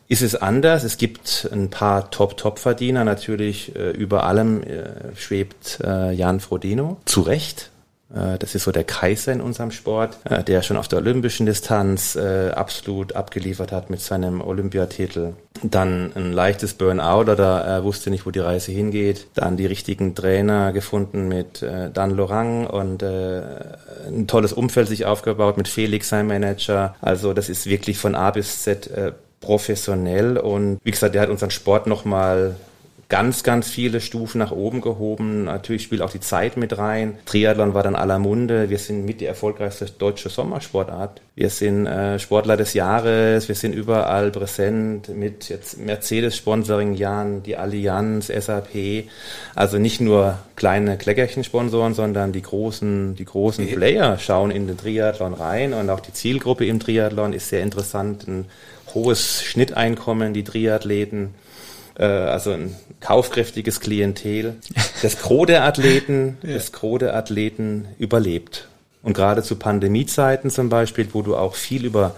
ist es anders. Es gibt ein paar Top-Top-Verdiener. Natürlich äh, über allem äh, schwebt äh, Jan Frodeno. Zu Recht. Äh, das ist so der Kaiser in unserem Sport, äh, der schon auf der olympischen Distanz äh, absolut abgeliefert hat mit seinem Olympiatitel. Dann ein leichtes Burnout oder er wusste nicht, wo die Reise hingeht. Dann die richtigen Trainer gefunden mit Dan Lorang und ein tolles Umfeld sich aufgebaut mit Felix, sein Manager. Also das ist wirklich von A bis Z professionell und wie gesagt, der hat unseren Sport nochmal ganz, ganz viele Stufen nach oben gehoben. Natürlich spielt auch die Zeit mit rein. Triathlon war dann aller Munde. Wir sind mit die erfolgreichste deutsche Sommersportart. Wir sind äh, Sportler des Jahres. Wir sind überall präsent mit jetzt Mercedes-Sponsoring-Jahren, die Allianz, SAP. Also nicht nur kleine Kleckerchen-Sponsoren, sondern die großen, die großen Player schauen in den Triathlon rein und auch die Zielgruppe im Triathlon ist sehr interessant. Ein hohes Schnitteinkommen, die Triathleten äh, also ein kaufkräftiges Klientel. Das Gros der Athleten, *laughs* ja. das Gros der Athleten überlebt. Und gerade zu Pandemiezeiten zum Beispiel, wo du auch viel über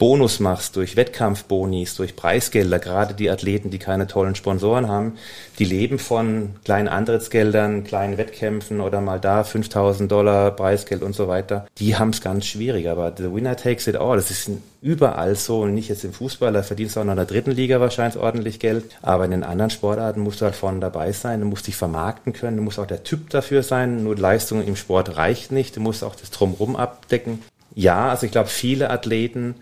Bonus machst, durch Wettkampfbonis, durch Preisgelder, gerade die Athleten, die keine tollen Sponsoren haben, die leben von kleinen Antrittsgeldern, kleinen Wettkämpfen oder mal da 5000 Dollar Preisgeld und so weiter. Die haben es ganz schwierig, aber the winner takes it all. Das ist überall so und nicht jetzt im Fußball, da verdienst du auch noch in der dritten Liga wahrscheinlich ordentlich Geld, aber in den anderen Sportarten musst du halt vorne dabei sein, du musst dich vermarkten können, du musst auch der Typ dafür sein, nur Leistung im Sport reicht nicht, du musst auch das Drumrum abdecken ja, also ich glaube, viele Athleten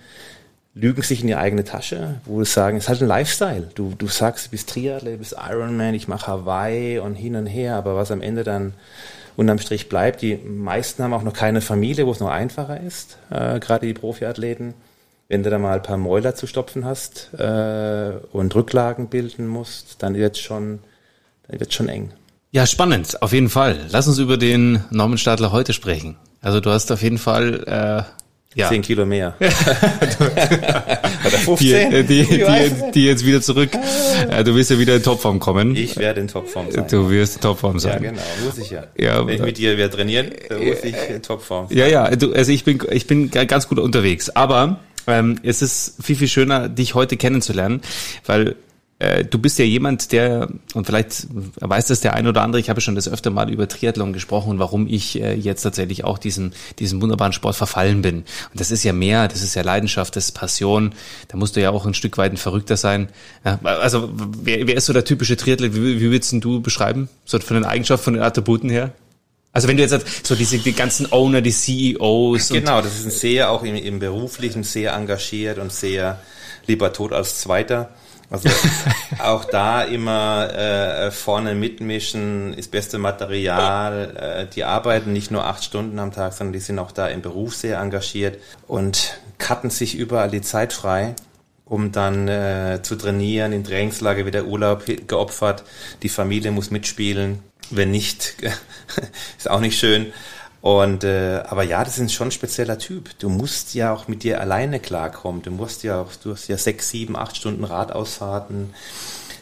lügen sich in die eigene Tasche, wo sie sagen, es ist halt ein Lifestyle. Du, du sagst, du bist Triathlet, du bist Ironman, ich mache Hawaii und hin und her, aber was am Ende dann unterm Strich bleibt, die meisten haben auch noch keine Familie, wo es noch einfacher ist, äh, gerade die Profiathleten. Wenn du da mal ein paar Mäuler zu stopfen hast äh, und Rücklagen bilden musst, dann wird schon, dann wird schon eng. Ja, spannend, auf jeden Fall. Lass uns über den Norman Stadler heute sprechen. Also du hast auf jeden Fall äh, ja. Zehn Kilo mehr. *laughs* Oder 15? Die, die, die, die, jetzt wieder zurück. Äh, du wirst ja wieder in Topform kommen. Ich werde in Topform sein. Du wirst in Topform sein. Ja, genau. Muss ich ja. ja Wenn ich mit dir wieder trainieren, muss ich in Topform sein. Ja, ja. Du, also ich bin, ich bin ganz gut unterwegs. Aber ähm, es ist viel, viel schöner, dich heute kennenzulernen, weil äh, du bist ja jemand, der, und vielleicht weiß das der ein oder andere, ich habe schon das öfter mal über Triathlon gesprochen und warum ich äh, jetzt tatsächlich auch diesen, diesen wunderbaren Sport verfallen bin. Und das ist ja mehr, das ist ja Leidenschaft, das ist Passion. Da musst du ja auch ein Stück weit ein Verrückter sein. Ja, also, wer, wer ist so der typische Triathlet? Wie, wie würdest du beschreiben? So von den Eigenschaften, von den Attributen her? Also wenn du jetzt so diese die ganzen Owner, die CEOs. Genau, das ist ein sehr auch im, im beruflichen sehr engagiert und sehr lieber tot als Zweiter. Also *laughs* auch da immer äh, vorne mitmischen, ist beste Material. Äh, die arbeiten nicht nur acht Stunden am Tag, sondern die sind auch da im Beruf sehr engagiert und cutten sich überall die Zeit frei, um dann äh, zu trainieren. In Trainingslager wird der Urlaub geopfert, die Familie muss mitspielen. Wenn nicht, *laughs* ist auch nicht schön. Und äh, aber ja, das ist schon ein spezieller Typ. Du musst ja auch mit dir alleine klarkommen. Du musst ja auch, du hast ja sechs, sieben, acht Stunden Radausfahrten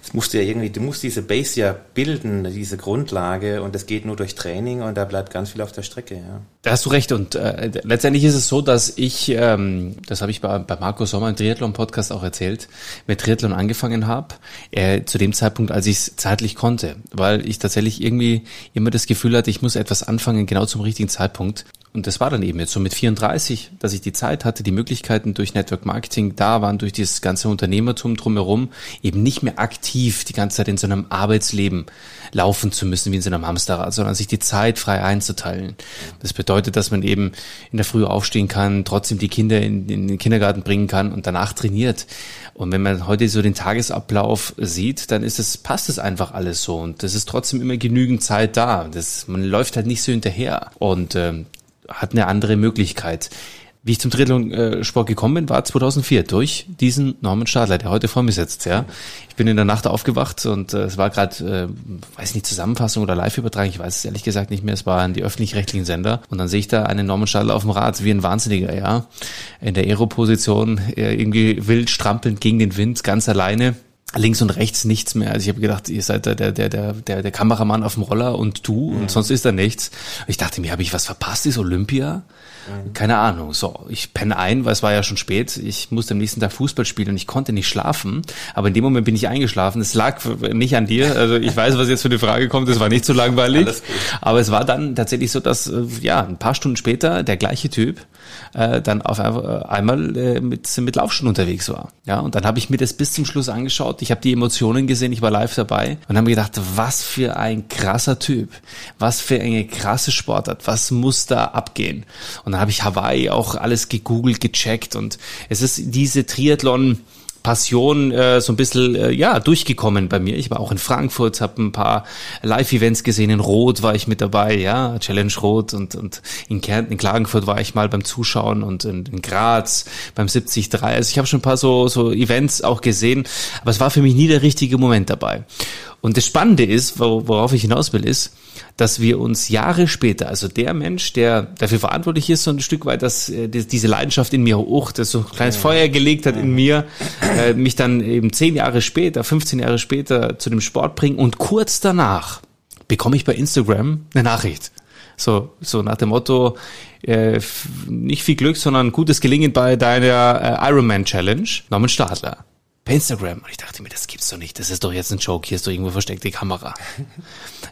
es musst du ja irgendwie, du musst diese Base ja bilden, diese Grundlage und das geht nur durch Training und da bleibt ganz viel auf der Strecke, ja. Da hast du recht und äh, letztendlich ist es so, dass ich, ähm, das habe ich bei, bei Marco Sommer im Triathlon-Podcast auch erzählt, mit Triathlon angefangen habe, äh, zu dem Zeitpunkt, als ich es zeitlich konnte, weil ich tatsächlich irgendwie immer das Gefühl hatte, ich muss etwas anfangen, genau zum richtigen Zeitpunkt. Und das war dann eben jetzt so mit 34, dass ich die Zeit hatte, die Möglichkeiten durch Network Marketing da waren, durch dieses ganze Unternehmertum drumherum, eben nicht mehr aktiv die ganze Zeit in so einem Arbeitsleben laufen zu müssen wie in so einem Hamsterrad, sondern sich die Zeit frei einzuteilen. Das bedeutet, dass man eben in der Früh aufstehen kann, trotzdem die Kinder in, in den Kindergarten bringen kann und danach trainiert. Und wenn man heute so den Tagesablauf sieht, dann ist es, passt es einfach alles so. Und das ist trotzdem immer genügend Zeit da. Das, man läuft halt nicht so hinterher. Und ähm, hat eine andere Möglichkeit. Wie ich zum Triathlon-Sport gekommen bin, war 2004 durch diesen Norman Stadler, der heute vor mir sitzt. Ja, ich bin in der Nacht aufgewacht und äh, es war gerade, äh, weiß nicht Zusammenfassung oder Live-Übertragung, ich weiß es ehrlich gesagt nicht mehr. Es waren die öffentlich-rechtlichen Sender und dann sehe ich da einen Norman Stadler auf dem Rad wie ein Wahnsinniger, ja, in der Aero-Position äh, irgendwie wild strampelnd gegen den Wind, ganz alleine links und rechts nichts mehr. Also ich habe gedacht, ihr seid der, der, der, der, der Kameramann auf dem Roller und du mhm. und sonst ist da nichts. Ich dachte mir, habe ich was verpasst? Ist Olympia? Keine Ahnung. So, ich penne ein, weil es war ja schon spät. Ich musste am nächsten Tag Fußball spielen und ich konnte nicht schlafen. Aber in dem Moment bin ich eingeschlafen. Es lag nicht an dir. Also ich weiß, was jetzt für eine Frage kommt. Es war nicht so langweilig. Aber es war dann tatsächlich so, dass äh, ja ein paar Stunden später der gleiche Typ äh, dann auf einmal äh, mit mit Laufstunden unterwegs war. Ja, und dann habe ich mir das bis zum Schluss angeschaut. Ich habe die Emotionen gesehen. Ich war live dabei und habe mir gedacht, was für ein krasser Typ, was für eine krasse Sportart, was muss da abgehen? Und dann habe ich Hawaii auch alles gegoogelt, gecheckt und es ist diese Triathlon Passion äh, so ein bisschen äh, ja durchgekommen bei mir. Ich war auch in Frankfurt, habe ein paar Live-Events gesehen. In Rot war ich mit dabei, ja, Challenge Rot und und in Kärnten, in Klagenfurt war ich mal beim Zuschauen und in, in Graz beim 73. Also ich habe schon ein paar so so Events auch gesehen, aber es war für mich nie der richtige Moment dabei. Und das Spannende ist, worauf ich hinaus will, ist, dass wir uns Jahre später, also der Mensch, der dafür verantwortlich ist, so ein Stück weit, dass äh, diese Leidenschaft in mir hoch, das so ein kleines Feuer gelegt hat in mir, äh, mich dann eben zehn Jahre später, 15 Jahre später zu dem Sport bringen und kurz danach bekomme ich bei Instagram eine Nachricht. So, so nach dem Motto, äh, nicht viel Glück, sondern gutes Gelingen bei deiner äh, Ironman Challenge. Norman Stadler per Instagram. Und ich dachte mir, das gibt's doch nicht. Das ist doch jetzt ein Joke. Hier ist doch irgendwo versteckte Kamera. *laughs*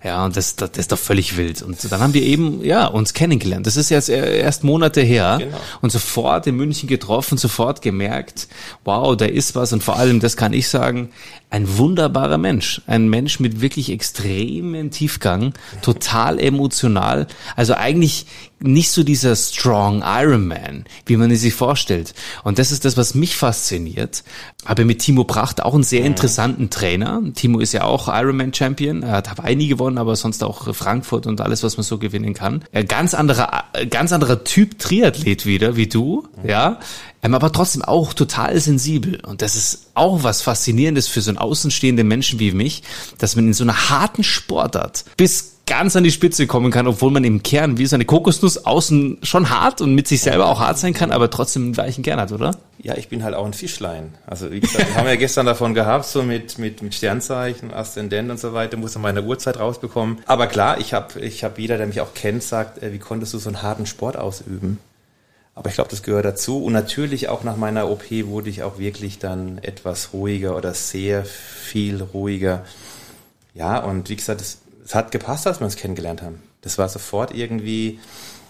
Ja, und das, das, das ist doch völlig wild. Und dann haben wir eben, ja, uns kennengelernt. Das ist jetzt erst Monate her. Genau. Und sofort in München getroffen, sofort gemerkt, wow, da ist was. Und vor allem, das kann ich sagen, ein wunderbarer Mensch. Ein Mensch mit wirklich extremem Tiefgang, total emotional. Also eigentlich nicht so dieser strong Iron Man, wie man es sich vorstellt. Und das ist das, was mich fasziniert. Aber mit Timo Pracht auch einen sehr mhm. interessanten Trainer. Timo ist ja auch Ironman Champion. Er hat Hawaii nie gewonnen, aber sonst auch Frankfurt und alles, was man so gewinnen kann. Ganz anderer, ganz anderer Typ Triathlet wieder, wie du, ja. Ähm, aber trotzdem auch total sensibel. Und das ist auch was Faszinierendes für so einen außenstehenden Menschen wie mich, dass man in so einer harten Sportart bis ganz an die Spitze kommen kann, obwohl man im Kern wie so eine Kokosnuss außen schon hart und mit sich selber auch hart sein kann, aber trotzdem einen weichen Kern hat, oder? Ja, ich bin halt auch ein Fischlein. Also wie gesagt, wir haben ja gestern davon gehabt, so mit, mit, mit Sternzeichen, Aszendent und so weiter, muss man meine Uhrzeit rausbekommen. Aber klar, ich habe ich hab jeder, der mich auch kennt, sagt, äh, wie konntest du so einen harten Sport ausüben? Aber ich glaube, das gehört dazu. Und natürlich auch nach meiner OP wurde ich auch wirklich dann etwas ruhiger oder sehr viel ruhiger. Ja, und wie gesagt, es, es hat gepasst, als wir uns kennengelernt haben. Das war sofort irgendwie,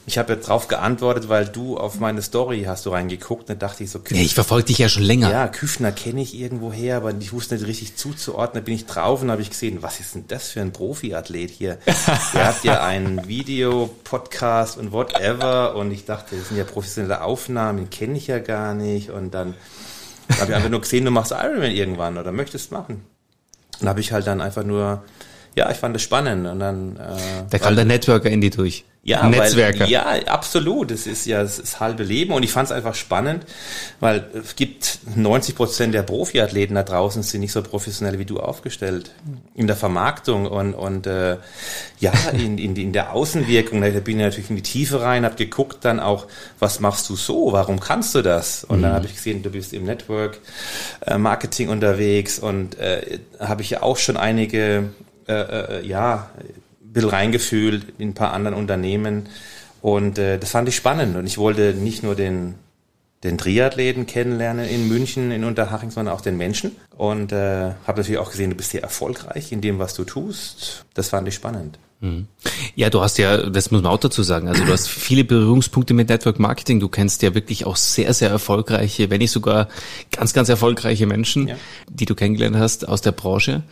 ich habe jetzt drauf geantwortet, weil du auf meine Story hast du reingeguckt und dachte ich so, Küfner, ja, ich verfolge dich ja schon länger. Ja, Küfner kenne ich irgendwo her, aber ich wusste nicht richtig zuzuordnen. Da bin ich drauf und habe ich gesehen, was ist denn das für ein Profiathlet hier? *laughs* Der hat ja einen Video, Podcast und whatever und ich dachte, das sind ja professionelle Aufnahmen, kenne ich ja gar nicht und dann habe ich einfach nur gesehen, du machst Ironman irgendwann oder möchtest machen. Und habe ich halt dann einfach nur, ja, ich fand das spannend und dann. Äh, da kam der Networker in die durch. Ja, Netzwerker. Weil, ja, absolut. Das ist ja das, das halbe Leben und ich fand es einfach spannend, weil es gibt 90 Prozent der Profiathleten da draußen sind nicht so professionell wie du aufgestellt in der Vermarktung und und äh, ja *laughs* in, in, in der Außenwirkung. Da bin ich natürlich in die Tiefe rein, habe geguckt dann auch, was machst du so? Warum kannst du das? Und mhm. dann habe ich gesehen, du bist im Network äh, Marketing unterwegs und äh, habe ich ja auch schon einige äh, äh, ja bisschen reingefühlt in ein paar anderen Unternehmen. Und äh, das fand ich spannend. Und ich wollte nicht nur den, den Triathleten kennenlernen in München, in Unterhaching, sondern auch den Menschen. Und äh, habe natürlich auch gesehen, du bist sehr erfolgreich in dem, was du tust. Das fand ich spannend. Mhm. Ja, du hast ja, das muss man auch dazu sagen, also du hast viele Berührungspunkte mit Network Marketing. Du kennst ja wirklich auch sehr, sehr erfolgreiche, wenn nicht sogar ganz, ganz erfolgreiche Menschen, ja. die du kennengelernt hast aus der Branche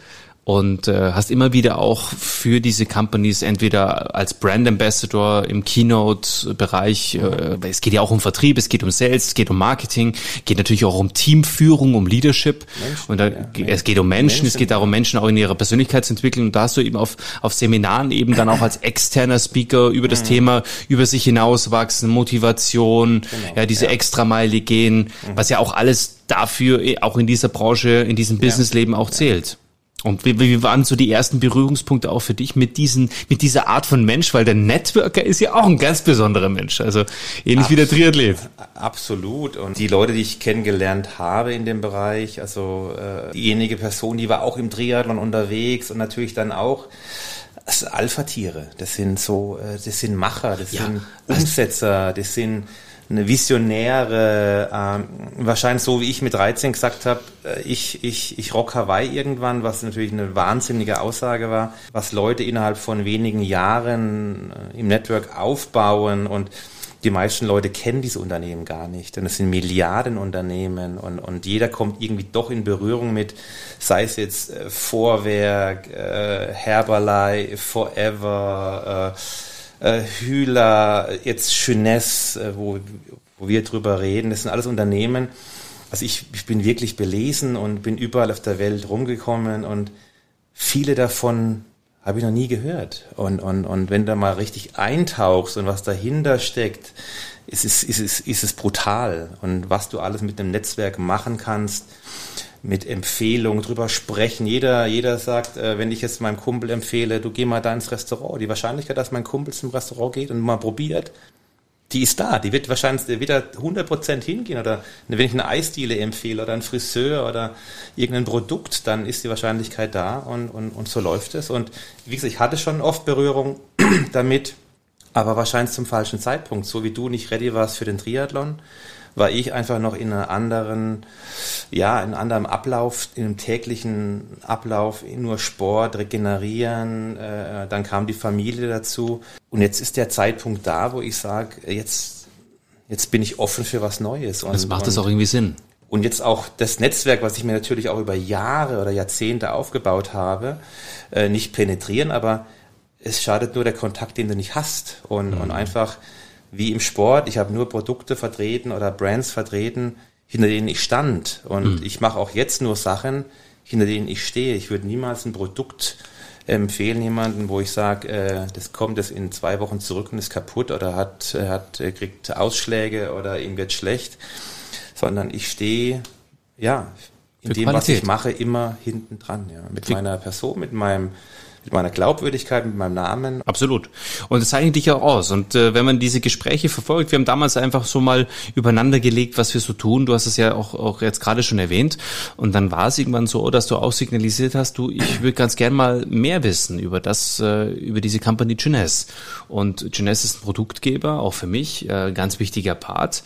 und äh, hast immer wieder auch für diese Companies entweder als Brand Ambassador im Keynote-Bereich, äh, es geht ja auch um Vertrieb, es geht um Sales, es geht um Marketing, geht natürlich auch um Teamführung, um Leadership Menschen, und da, ja, es geht um Menschen, Menschen, es geht darum, Menschen auch in ihrer Persönlichkeitsentwicklung und da hast du eben auf, auf Seminaren eben dann auch als externer Speaker über das mhm. Thema über sich hinauswachsen, Motivation, genau, ja diese ja. Extrameile gehen, mhm. was ja auch alles dafür eh, auch in dieser Branche, in diesem Businessleben auch zählt. Und wie, wie waren so die ersten Berührungspunkte auch für dich mit diesen, mit dieser Art von Mensch? Weil der Networker ist ja auch ein ganz besonderer Mensch. Also ähnlich Abs wie der Triathlet. Absolut. Und die Leute, die ich kennengelernt habe in dem Bereich, also äh, diejenige Person, die war auch im Triathlon unterwegs und natürlich dann auch Das sind Alpha-Tiere, das sind so, äh, das sind Macher, das ja, sind Umsetzer, das sind eine Visionäre, ähm, wahrscheinlich so wie ich mit 13 gesagt habe, äh, ich, ich, ich rock Hawaii irgendwann, was natürlich eine wahnsinnige Aussage war, was Leute innerhalb von wenigen Jahren äh, im Network aufbauen und die meisten Leute kennen diese Unternehmen gar nicht. Und es sind Milliardenunternehmen und, und jeder kommt irgendwie doch in Berührung mit, sei es jetzt äh, Vorwerk, äh, Herbalife, Forever, äh, äh, Hühler, jetzt Jeunesse, äh, wo, wo wir drüber reden. Das sind alles Unternehmen. Also ich, ich bin wirklich belesen und bin überall auf der Welt rumgekommen und viele davon habe ich noch nie gehört. Und, und, und wenn du mal richtig eintauchst und was dahinter steckt, ist es, ist, es, ist es brutal. Und was du alles mit einem Netzwerk machen kannst, mit Empfehlungen drüber sprechen. Jeder, jeder sagt, äh, wenn ich jetzt meinem Kumpel empfehle, du geh mal da ins Restaurant. Die Wahrscheinlichkeit, dass mein Kumpel zum Restaurant geht und mal probiert, die ist da. Die wird wahrscheinlich wieder 100% hingehen. Oder wenn ich eine Eisdiele empfehle oder einen Friseur oder irgendein Produkt, dann ist die Wahrscheinlichkeit da und, und, und so läuft es. Und wie gesagt, ich hatte schon oft Berührung *clears throat* damit, aber wahrscheinlich zum falschen Zeitpunkt. So wie du nicht ready warst für den Triathlon, war ich einfach noch in einer anderen, ja, in einem anderen Ablauf, in einem täglichen Ablauf, nur Sport, regenerieren, äh, dann kam die Familie dazu. Und jetzt ist der Zeitpunkt da, wo ich sage, jetzt, jetzt bin ich offen für was Neues. Und, das macht es auch irgendwie Sinn. Und jetzt auch das Netzwerk, was ich mir natürlich auch über Jahre oder Jahrzehnte aufgebaut habe, äh, nicht penetrieren, aber es schadet nur der Kontakt, den du nicht hast. Und, mhm. und einfach wie im Sport, ich habe nur Produkte vertreten oder Brands vertreten, hinter denen ich stand. Und mhm. ich mache auch jetzt nur Sachen, hinter denen ich stehe. Ich würde niemals ein Produkt empfehlen jemanden, wo ich sage, äh, das kommt jetzt in zwei Wochen zurück und ist kaputt oder hat, hat kriegt Ausschläge oder ihm wird schlecht, sondern ich stehe ja in Für dem, Qualität. was ich mache, immer hinten dran, ja, mit Für meiner Person, mit meinem mit meiner Glaubwürdigkeit, mit meinem Namen. Absolut. Und das zeichnet dich auch aus. Und äh, wenn man diese Gespräche verfolgt, wir haben damals einfach so mal übereinander gelegt, was wir so tun. Du hast es ja auch, auch jetzt gerade schon erwähnt. Und dann war es irgendwann so, dass du auch signalisiert hast, du, ich würde ganz gern mal mehr wissen über das, äh, über diese Company Jeunesse. Und Jeunesse ist ein Produktgeber, auch für mich, äh, ganz wichtiger Part.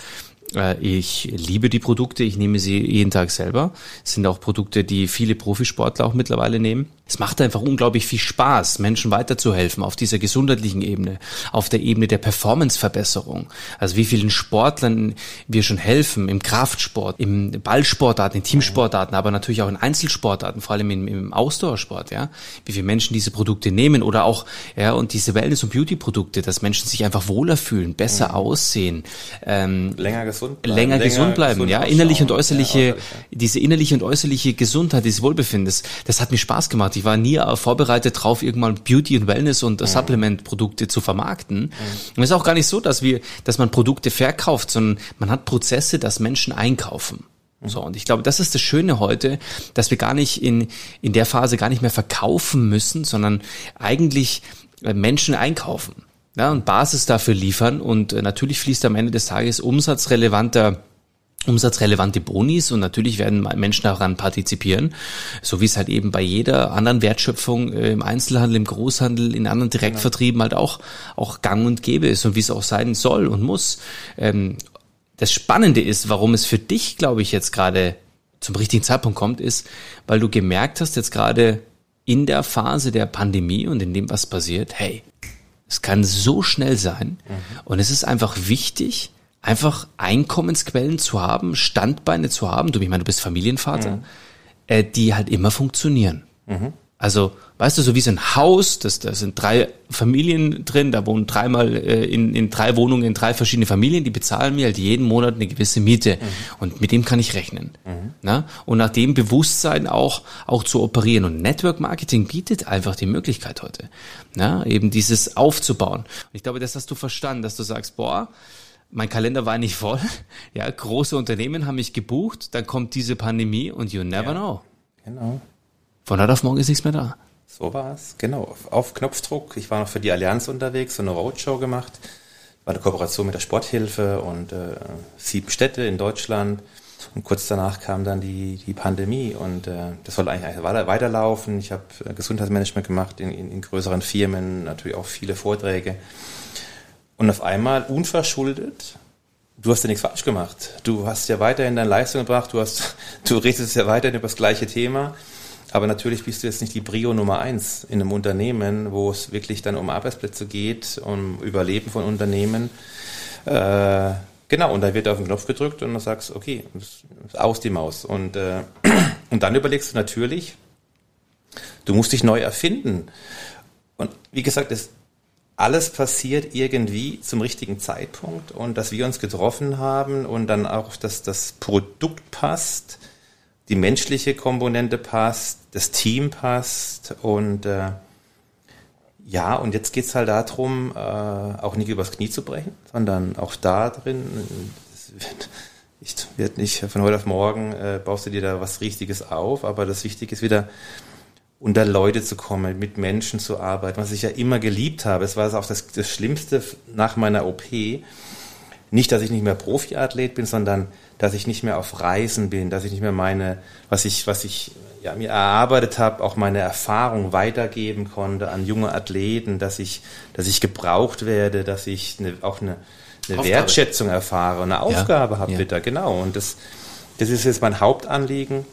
Äh, ich liebe die Produkte, ich nehme sie jeden Tag selber. Es sind auch Produkte, die viele Profisportler auch mittlerweile nehmen. Es macht einfach unglaublich viel Spaß, Menschen weiterzuhelfen auf dieser gesundheitlichen Ebene, auf der Ebene der Performanceverbesserung. Also wie vielen Sportlern wir schon helfen, im Kraftsport, im Ballsportarten, in Teamsportarten, aber natürlich auch in Einzelsportarten, vor allem im, im Ausdauersport, ja. Wie viele Menschen diese Produkte nehmen oder auch, ja, und diese Wellness- und Beauty-Produkte, dass Menschen sich einfach wohler fühlen, besser mhm. aussehen, ähm, länger gesund bleiben, länger, länger gesund bleiben, gesund ja, innerlich und äußerliche, ja, diese innerliche und äußerliche Gesundheit, dieses Wohlbefinden, das, das hat mir Spaß gemacht. Ich war nie vorbereitet drauf, irgendwann Beauty und Wellness und mhm. Supplement-Produkte zu vermarkten. Mhm. Und es ist auch gar nicht so, dass wir, dass man Produkte verkauft, sondern man hat Prozesse, dass Menschen einkaufen. Mhm. So, und ich glaube, das ist das Schöne heute, dass wir gar nicht in, in der Phase gar nicht mehr verkaufen müssen, sondern eigentlich äh, Menschen einkaufen. Ja, und Basis dafür liefern. Und äh, natürlich fließt am Ende des Tages umsatzrelevanter umsatzrelevante Bonis. Und natürlich werden Menschen daran partizipieren, so wie es halt eben bei jeder anderen Wertschöpfung äh, im Einzelhandel, im Großhandel, in anderen Direktvertrieben halt auch, auch gang und gäbe ist und wie es auch sein soll und muss. Ähm, das Spannende ist, warum es für dich, glaube ich, jetzt gerade zum richtigen Zeitpunkt kommt, ist, weil du gemerkt hast, jetzt gerade in der Phase der Pandemie und in dem, was passiert, hey, es kann so schnell sein mhm. und es ist einfach wichtig, einfach Einkommensquellen zu haben, Standbeine zu haben, du, ich meine, du bist Familienvater, mhm. äh, die halt immer funktionieren. Mhm. Also, weißt du, so wie so ein Haus, das, da sind drei Familien drin, da wohnen dreimal äh, in, in drei Wohnungen in drei verschiedene Familien, die bezahlen mir halt jeden Monat eine gewisse Miete. Mhm. Und mit dem kann ich rechnen. Mhm. Na? Und nach dem Bewusstsein auch, auch zu operieren. Und Network Marketing bietet einfach die Möglichkeit heute, na? eben dieses aufzubauen. Und ich glaube, das hast du verstanden, dass du sagst, boah, mein Kalender war nicht voll. *laughs* Ja, große Unternehmen haben mich gebucht, dann kommt diese Pandemie und you never ja, know. Genau. Von heute auf morgen ist nichts mehr da. So war es, genau. Auf Knopfdruck. Ich war noch für die Allianz unterwegs, so eine Roadshow gemacht. War eine Kooperation mit der Sporthilfe und äh, sieben Städte in Deutschland. Und kurz danach kam dann die, die Pandemie und äh, das sollte eigentlich weiterlaufen. Ich habe äh, Gesundheitsmanagement gemacht in, in, in größeren Firmen, natürlich auch viele Vorträge. Und auf einmal unverschuldet, du hast ja nichts falsch gemacht. Du hast ja weiterhin deine Leistung gebracht, du hast, *laughs* du redest ja weiterhin über das gleiche Thema. Aber natürlich bist du jetzt nicht die Brio Nummer eins in einem Unternehmen, wo es wirklich dann um Arbeitsplätze geht, um Überleben von Unternehmen. Äh, genau, und da wird auf den Knopf gedrückt und du sagst, okay, aus die Maus. Und, äh, *clears throat* und dann überlegst du natürlich, du musst dich neu erfinden. Und wie gesagt, das alles passiert irgendwie zum richtigen Zeitpunkt und dass wir uns getroffen haben und dann auch, dass das Produkt passt, die menschliche Komponente passt, das Team passt und äh, ja, und jetzt geht's halt darum, äh, auch nicht übers Knie zu brechen, sondern auch da drin, es wird, ich wird nicht von heute auf morgen, äh, baust du dir da was Richtiges auf, aber das Wichtige ist wieder, unter Leute zu kommen, mit Menschen zu arbeiten, was ich ja immer geliebt habe. Es war auch das, das Schlimmste nach meiner OP. Nicht, dass ich nicht mehr Profiathlet bin, sondern dass ich nicht mehr auf Reisen bin, dass ich nicht mehr meine, was ich, was ich ja, mir erarbeitet habe, auch meine Erfahrung weitergeben konnte an junge Athleten, dass ich, dass ich gebraucht werde, dass ich eine, auch eine, eine Wertschätzung erfahre, eine Aufgabe ja, habe ja. wieder, genau. Und das, das ist jetzt mein Hauptanliegen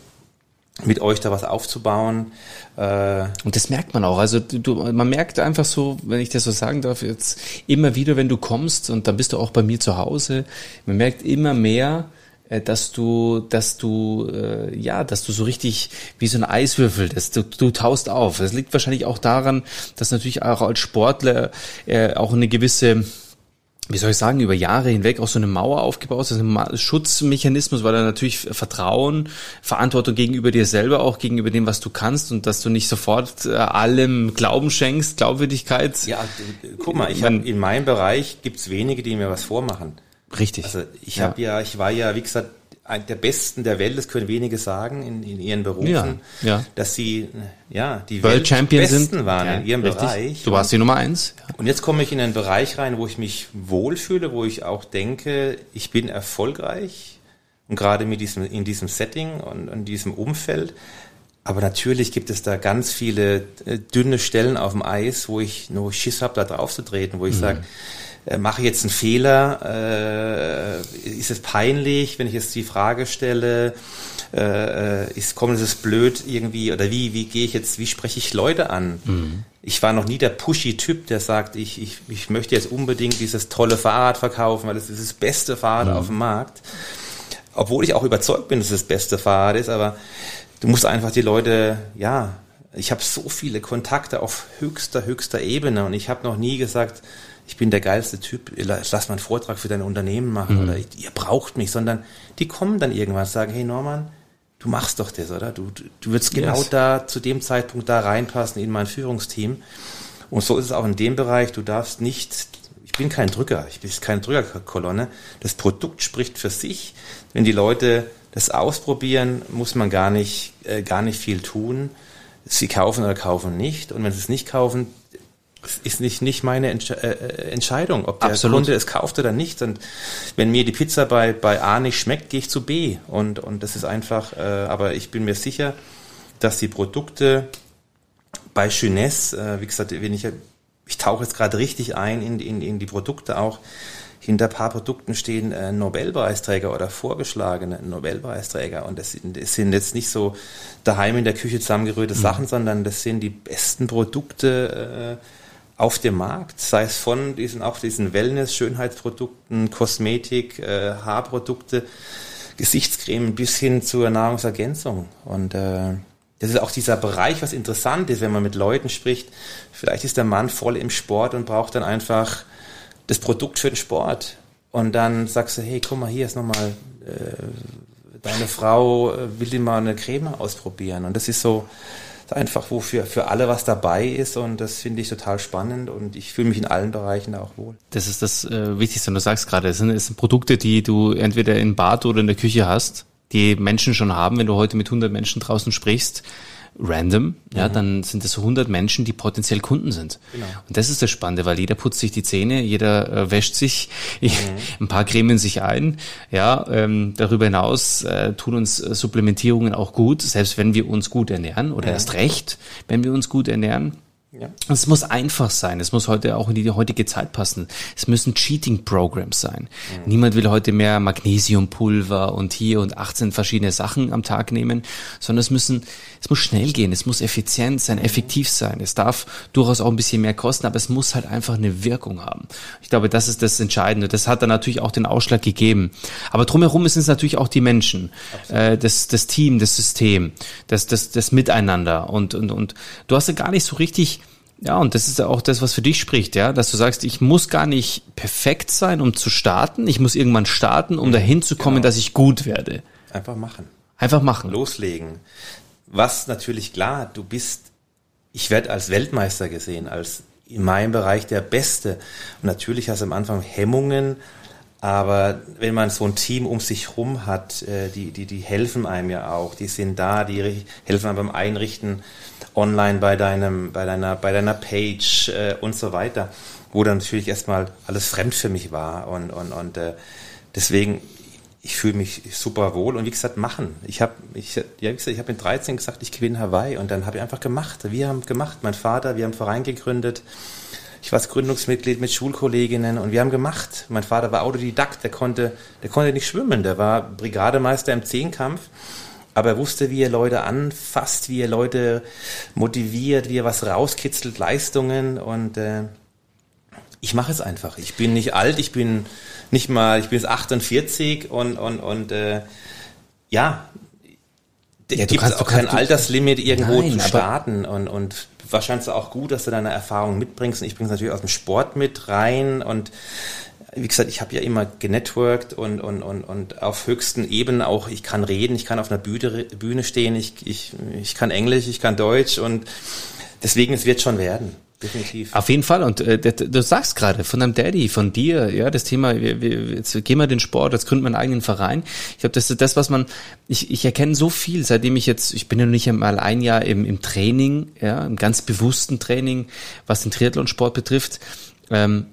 mit euch da was aufzubauen. Äh und das merkt man auch. Also du, man merkt einfach so, wenn ich das so sagen darf, jetzt immer wieder, wenn du kommst und dann bist du auch bei mir zu Hause, man merkt immer mehr, äh, dass du, dass du, äh, ja, dass du so richtig wie so ein Eiswürfel, dass du, du taust auf. Das liegt wahrscheinlich auch daran, dass natürlich auch als Sportler äh, auch eine gewisse wie soll ich sagen, über Jahre hinweg auch so eine Mauer aufgebaut, so ein Schutzmechanismus, weil da natürlich Vertrauen, Verantwortung gegenüber dir selber auch, gegenüber dem, was du kannst und dass du nicht sofort äh, allem Glauben schenkst, Glaubwürdigkeit. Ja, guck mal, ich hab, in meinem Bereich gibt's wenige, die mir was vormachen. Richtig. Also ich ja. habe ja, ich war ja, wie gesagt, ein der Besten der Welt, das können wenige sagen in, in ihren Berufen, ja, ja. dass sie ja die World Champion sind, waren ja, in ihrem richtig. Bereich. Du warst die Nummer eins. Und jetzt komme ich in einen Bereich rein, wo ich mich wohlfühle, wo ich auch denke, ich bin erfolgreich und gerade mit diesem in diesem Setting und in diesem Umfeld. Aber natürlich gibt es da ganz viele äh, dünne Stellen auf dem Eis, wo ich nur Schiss habe, da drauf zu treten, wo ich mhm. sage, äh, mache ich jetzt einen Fehler? Äh, ist es peinlich, wenn ich jetzt die Frage stelle? Äh, ist, kommt es blöd irgendwie? Oder wie, wie gehe ich jetzt, wie spreche ich Leute an? Mhm. Ich war noch nie der pushy-Typ, der sagt, ich, ich, ich möchte jetzt unbedingt dieses tolle Fahrrad verkaufen, weil es ist das beste Fahrrad mhm. auf dem Markt. Obwohl ich auch überzeugt bin, dass es das beste Fahrrad ist, aber du musst einfach die Leute, ja, ich habe so viele Kontakte auf höchster, höchster Ebene und ich habe noch nie gesagt, ich bin der geilste Typ, lass mal einen Vortrag für dein Unternehmen machen mhm. oder ihr braucht mich, sondern die kommen dann irgendwann und sagen, hey Norman, du machst doch das, oder? Du, du, wirst genau yes. da zu dem Zeitpunkt da reinpassen in mein Führungsteam. Und so ist es auch in dem Bereich, du darfst nicht, ich bin kein Drücker, ich bin keine Drückerkolonne. Das Produkt spricht für sich. Wenn die Leute das ausprobieren, muss man gar nicht, äh, gar nicht viel tun. Sie kaufen oder kaufen nicht. Und wenn sie es nicht kaufen, ist nicht, nicht meine Entsche äh, äh, Entscheidung, ob der Absolut. Kunde es kauft oder nicht. Und wenn mir die Pizza bei, bei A nicht schmeckt, gehe ich zu B. Und, und das ist einfach, äh, aber ich bin mir sicher, dass die Produkte bei Jeunesse, äh, wie gesagt, wenn ich, ich tauche jetzt gerade richtig ein in, in, in die Produkte auch, hinter ein paar Produkten stehen äh, Nobelpreisträger oder vorgeschlagene Nobelpreisträger. Und das sind, das sind jetzt nicht so daheim in der Küche zusammengerührte mhm. Sachen, sondern das sind die besten Produkte, äh, auf dem Markt, sei es von diesen auch diesen Wellness, Schönheitsprodukten, Kosmetik, äh, Haarprodukte, Gesichtscreme bis hin zur Nahrungsergänzung. Und äh, das ist auch dieser Bereich, was interessant ist, wenn man mit Leuten spricht. Vielleicht ist der Mann voll im Sport und braucht dann einfach das Produkt für den Sport. Und dann sagst du, hey, guck mal, hier ist nochmal, äh, deine Frau äh, will die mal eine Creme ausprobieren. Und das ist so, einfach, wo für, alle was dabei ist und das finde ich total spannend und ich fühle mich in allen Bereichen da auch wohl. Das ist das äh, Wichtigste, du sagst gerade, es sind, es sind Produkte, die du entweder im Bad oder in der Küche hast, die Menschen schon haben, wenn du heute mit 100 Menschen draußen sprichst, random, ja, mhm. dann sind es 100 Menschen, die potenziell Kunden sind. Genau. Und das ist das Spannende, weil jeder putzt sich die Zähne, jeder äh, wäscht sich, *laughs* mhm. ein paar cremen sich ein, ja, ähm, darüber hinaus äh, tun uns äh, Supplementierungen auch gut, selbst wenn wir uns gut ernähren oder mhm. erst recht, wenn wir uns gut ernähren. Ja. Es muss einfach sein. Es muss heute auch in die heutige Zeit passen. Es müssen Cheating-Programs sein. Mhm. Niemand will heute mehr Magnesiumpulver und hier und 18 verschiedene Sachen am Tag nehmen, sondern es müssen, es muss schnell gehen. Es muss effizient sein, mhm. effektiv sein. Es darf durchaus auch ein bisschen mehr kosten, aber es muss halt einfach eine Wirkung haben. Ich glaube, das ist das Entscheidende. Das hat dann natürlich auch den Ausschlag gegeben. Aber drumherum sind es natürlich auch die Menschen, äh, das, das Team, das System, das, das, das Miteinander und, und, und du hast ja gar nicht so richtig ja, und das ist auch das, was für dich spricht, ja, dass du sagst, ich muss gar nicht perfekt sein, um zu starten. Ich muss irgendwann starten, um mhm, dahin zu kommen, genau. dass ich gut werde. Einfach machen. Einfach machen. Loslegen. Was natürlich klar, du bist, ich werde als Weltmeister gesehen, als in meinem Bereich der Beste. Und natürlich hast du am Anfang Hemmungen, aber wenn man so ein Team um sich rum hat, äh, die, die, die helfen einem ja auch, die sind da, die helfen einem beim Einrichten online bei deinem, bei deiner, bei deiner Page äh, und so weiter, wo dann natürlich erstmal alles fremd für mich war und, und, und äh, deswegen, ich fühle mich super wohl und wie gesagt, machen. Ich habe ich, ja, wie gesagt, ich hab in 13 gesagt, ich gewinne Hawaii und dann habe ich einfach gemacht. Wir haben gemacht, mein Vater, wir haben Verein gegründet. Ich war Gründungsmitglied mit Schulkolleginnen und wir haben gemacht. Mein Vater war Autodidakt, der konnte, der konnte nicht schwimmen, der war Brigademeister im Zehnkampf aber er wusste, wie er Leute anfasst, wie er Leute motiviert, wie er was rauskitzelt, Leistungen und äh, ich mache es einfach. Ich bin nicht alt, ich bin nicht mal, ich bin jetzt 48 und und und äh, ja, ja gibt es auch kein Alterslimit irgendwo nein, zu starten und und wahrscheinlich auch gut, dass du deine Erfahrungen mitbringst. Und ich bringe es natürlich aus dem Sport mit rein und wie gesagt, ich habe ja immer genetworked und, und, und, und auf höchsten Ebenen auch, ich kann reden, ich kann auf einer Bühne, Bühne stehen, ich, ich, ich kann Englisch, ich kann Deutsch und deswegen, es wird schon werden. Definitiv. Auf jeden Fall. Und äh, du sagst gerade von deinem Daddy, von dir, ja, das Thema, wir, wir, jetzt gehen wir den Sport, jetzt gründen wir einen eigenen Verein. Ich glaube, das ist das, was man, ich, ich erkenne so viel, seitdem ich jetzt, ich bin ja noch nicht einmal ein Jahr im, im Training, ja, im ganz bewussten Training, was den Triathlonsport betrifft. Ähm,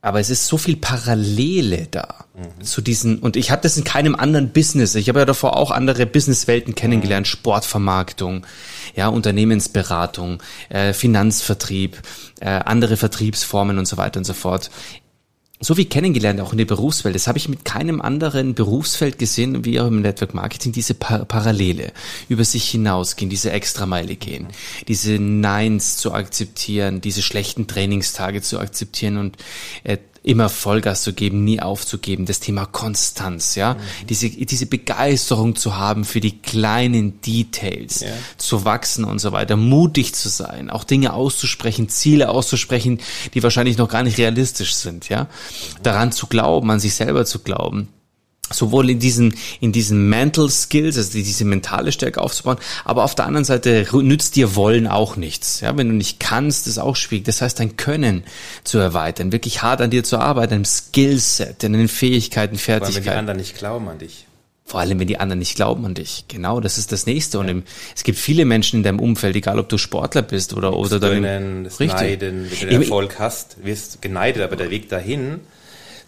aber es ist so viel Parallele da mhm. zu diesen, und ich hatte das in keinem anderen Business. Ich habe ja davor auch andere Businesswelten kennengelernt, mhm. Sportvermarktung, ja, Unternehmensberatung, äh, Finanzvertrieb, äh, andere Vertriebsformen und so weiter und so fort so viel kennengelernt, auch in der Berufswelt. Das habe ich mit keinem anderen Berufsfeld gesehen, wie auch im Network Marketing, diese pa Parallele über sich hinausgehen, diese Extrameile gehen, diese Neins zu akzeptieren, diese schlechten Trainingstage zu akzeptieren und äh, immer Vollgas zu geben, nie aufzugeben, das Thema Konstanz, ja, mhm. diese, diese Begeisterung zu haben für die kleinen Details, ja. zu wachsen und so weiter, mutig zu sein, auch Dinge auszusprechen, Ziele auszusprechen, die wahrscheinlich noch gar nicht realistisch sind, ja, daran zu glauben, an sich selber zu glauben sowohl in diesen in diesen Mental Skills, also diese mentale Stärke aufzubauen, aber auf der anderen Seite nützt dir Wollen auch nichts. Ja, wenn du nicht kannst, ist auch schwierig. Das heißt, dein Können zu erweitern, wirklich hart an dir zu arbeiten, deinem Skillset, an den Fähigkeiten, Fertigkeiten. Weil wenn die anderen nicht glauben an dich. Vor allem, wenn die anderen nicht glauben an dich. Genau, das ist das Nächste. Und im, es gibt viele Menschen in deinem Umfeld, egal ob du Sportler bist oder, oder dein, das richtig. Neiden, wenn du den Erfolg hast, wirst geneidet, aber der Weg dahin,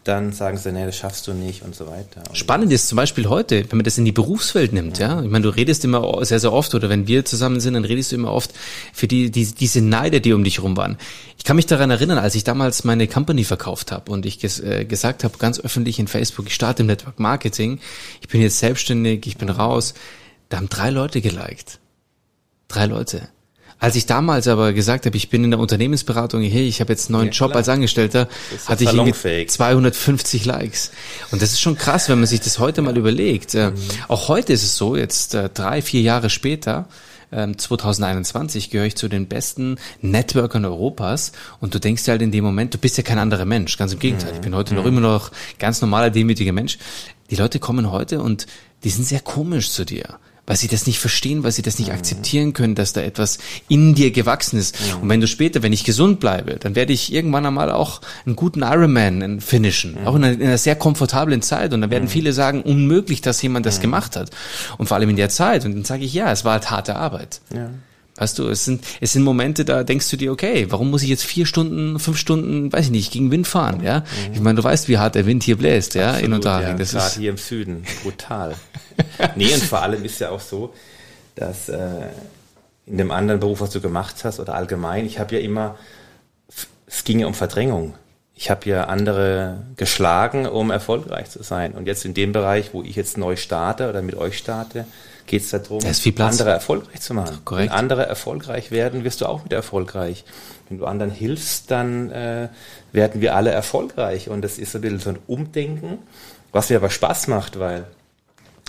dann sagen sie, nee, das schaffst du nicht und so weiter. Spannend ist zum Beispiel heute, wenn man das in die Berufswelt nimmt, ja. ja. Ich meine, du redest immer sehr, sehr oft, oder wenn wir zusammen sind, dann redest du immer oft für die, die diese Neide, die um dich rum waren. Ich kann mich daran erinnern, als ich damals meine Company verkauft habe und ich ges äh, gesagt habe, ganz öffentlich in Facebook, ich starte im Network Marketing, ich bin jetzt selbstständig, ich bin raus, da haben drei Leute geliked. Drei Leute. Als ich damals aber gesagt habe, ich bin in der Unternehmensberatung, hey, ich habe jetzt einen neuen ja, Job klar. als Angestellter, hatte ich irgendwie 250 Likes. Und das ist schon krass, wenn man sich das heute mal überlegt. Äh, mhm. Auch heute ist es so, jetzt äh, drei, vier Jahre später, 2021 ähm, gehöre ich zu den besten Networkern Europas und du denkst halt in dem Moment, du bist ja kein anderer Mensch, ganz im Gegenteil. Ich bin heute noch mhm. immer noch ganz normaler, demütiger Mensch. Die Leute kommen heute und die sind sehr komisch zu dir weil sie das nicht verstehen, weil sie das nicht mhm. akzeptieren können, dass da etwas in dir gewachsen ist. Mhm. Und wenn du später, wenn ich gesund bleibe, dann werde ich irgendwann einmal auch einen guten Ironman finishen, mhm. auch in einer, in einer, sehr komfortablen Zeit. Und dann werden viele sagen, unmöglich, dass jemand das gemacht hat. Und vor allem in der Zeit. Und dann sage ich, ja, es war halt harte Arbeit. Ja. Weißt du, es sind, es sind Momente, da denkst du dir, okay, warum muss ich jetzt vier Stunden, fünf Stunden, weiß ich nicht, gegen Wind fahren, ja? Mhm. Ich meine, du weißt, wie hart der Wind hier bläst, ja, Absolut, in Unterhaching. Ja, das ist hier im Süden, brutal. *laughs* nee, und vor allem ist ja auch so, dass äh, in dem anderen Beruf, was du gemacht hast, oder allgemein, ich habe ja immer, es ging ja um Verdrängung. Ich habe ja andere geschlagen, um erfolgreich zu sein. Und jetzt in dem Bereich, wo ich jetzt neu starte oder mit euch starte, geht es darum, andere erfolgreich zu machen. Korrekt. Wenn andere erfolgreich werden, wirst du auch wieder erfolgreich. Wenn du anderen hilfst, dann äh, werden wir alle erfolgreich. Und das ist ein bisschen so ein Umdenken, was mir aber Spaß macht, weil,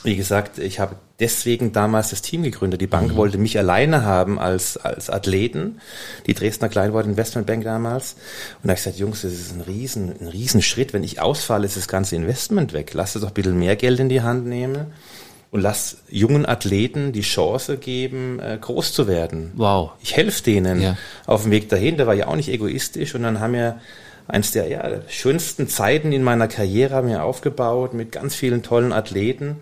wie gesagt, ich habe deswegen damals das Team gegründet. Die Bank mhm. wollte mich alleine haben als, als Athleten, die Dresdner Kleinwort Investmentbank damals. Und da habe ich gesagt, Jungs, das ist ein riesen, ein riesen Schritt. Wenn ich ausfalle, ist das ganze Investment weg. Lasst uns doch ein bisschen mehr Geld in die Hand nehmen und lass jungen Athleten die Chance geben, äh, groß zu werden. Wow. Ich helfe denen ja. auf dem Weg dahin. Der war ja auch nicht egoistisch und dann haben wir eins der ja, schönsten Zeiten in meiner Karriere wir aufgebaut mit ganz vielen tollen Athleten,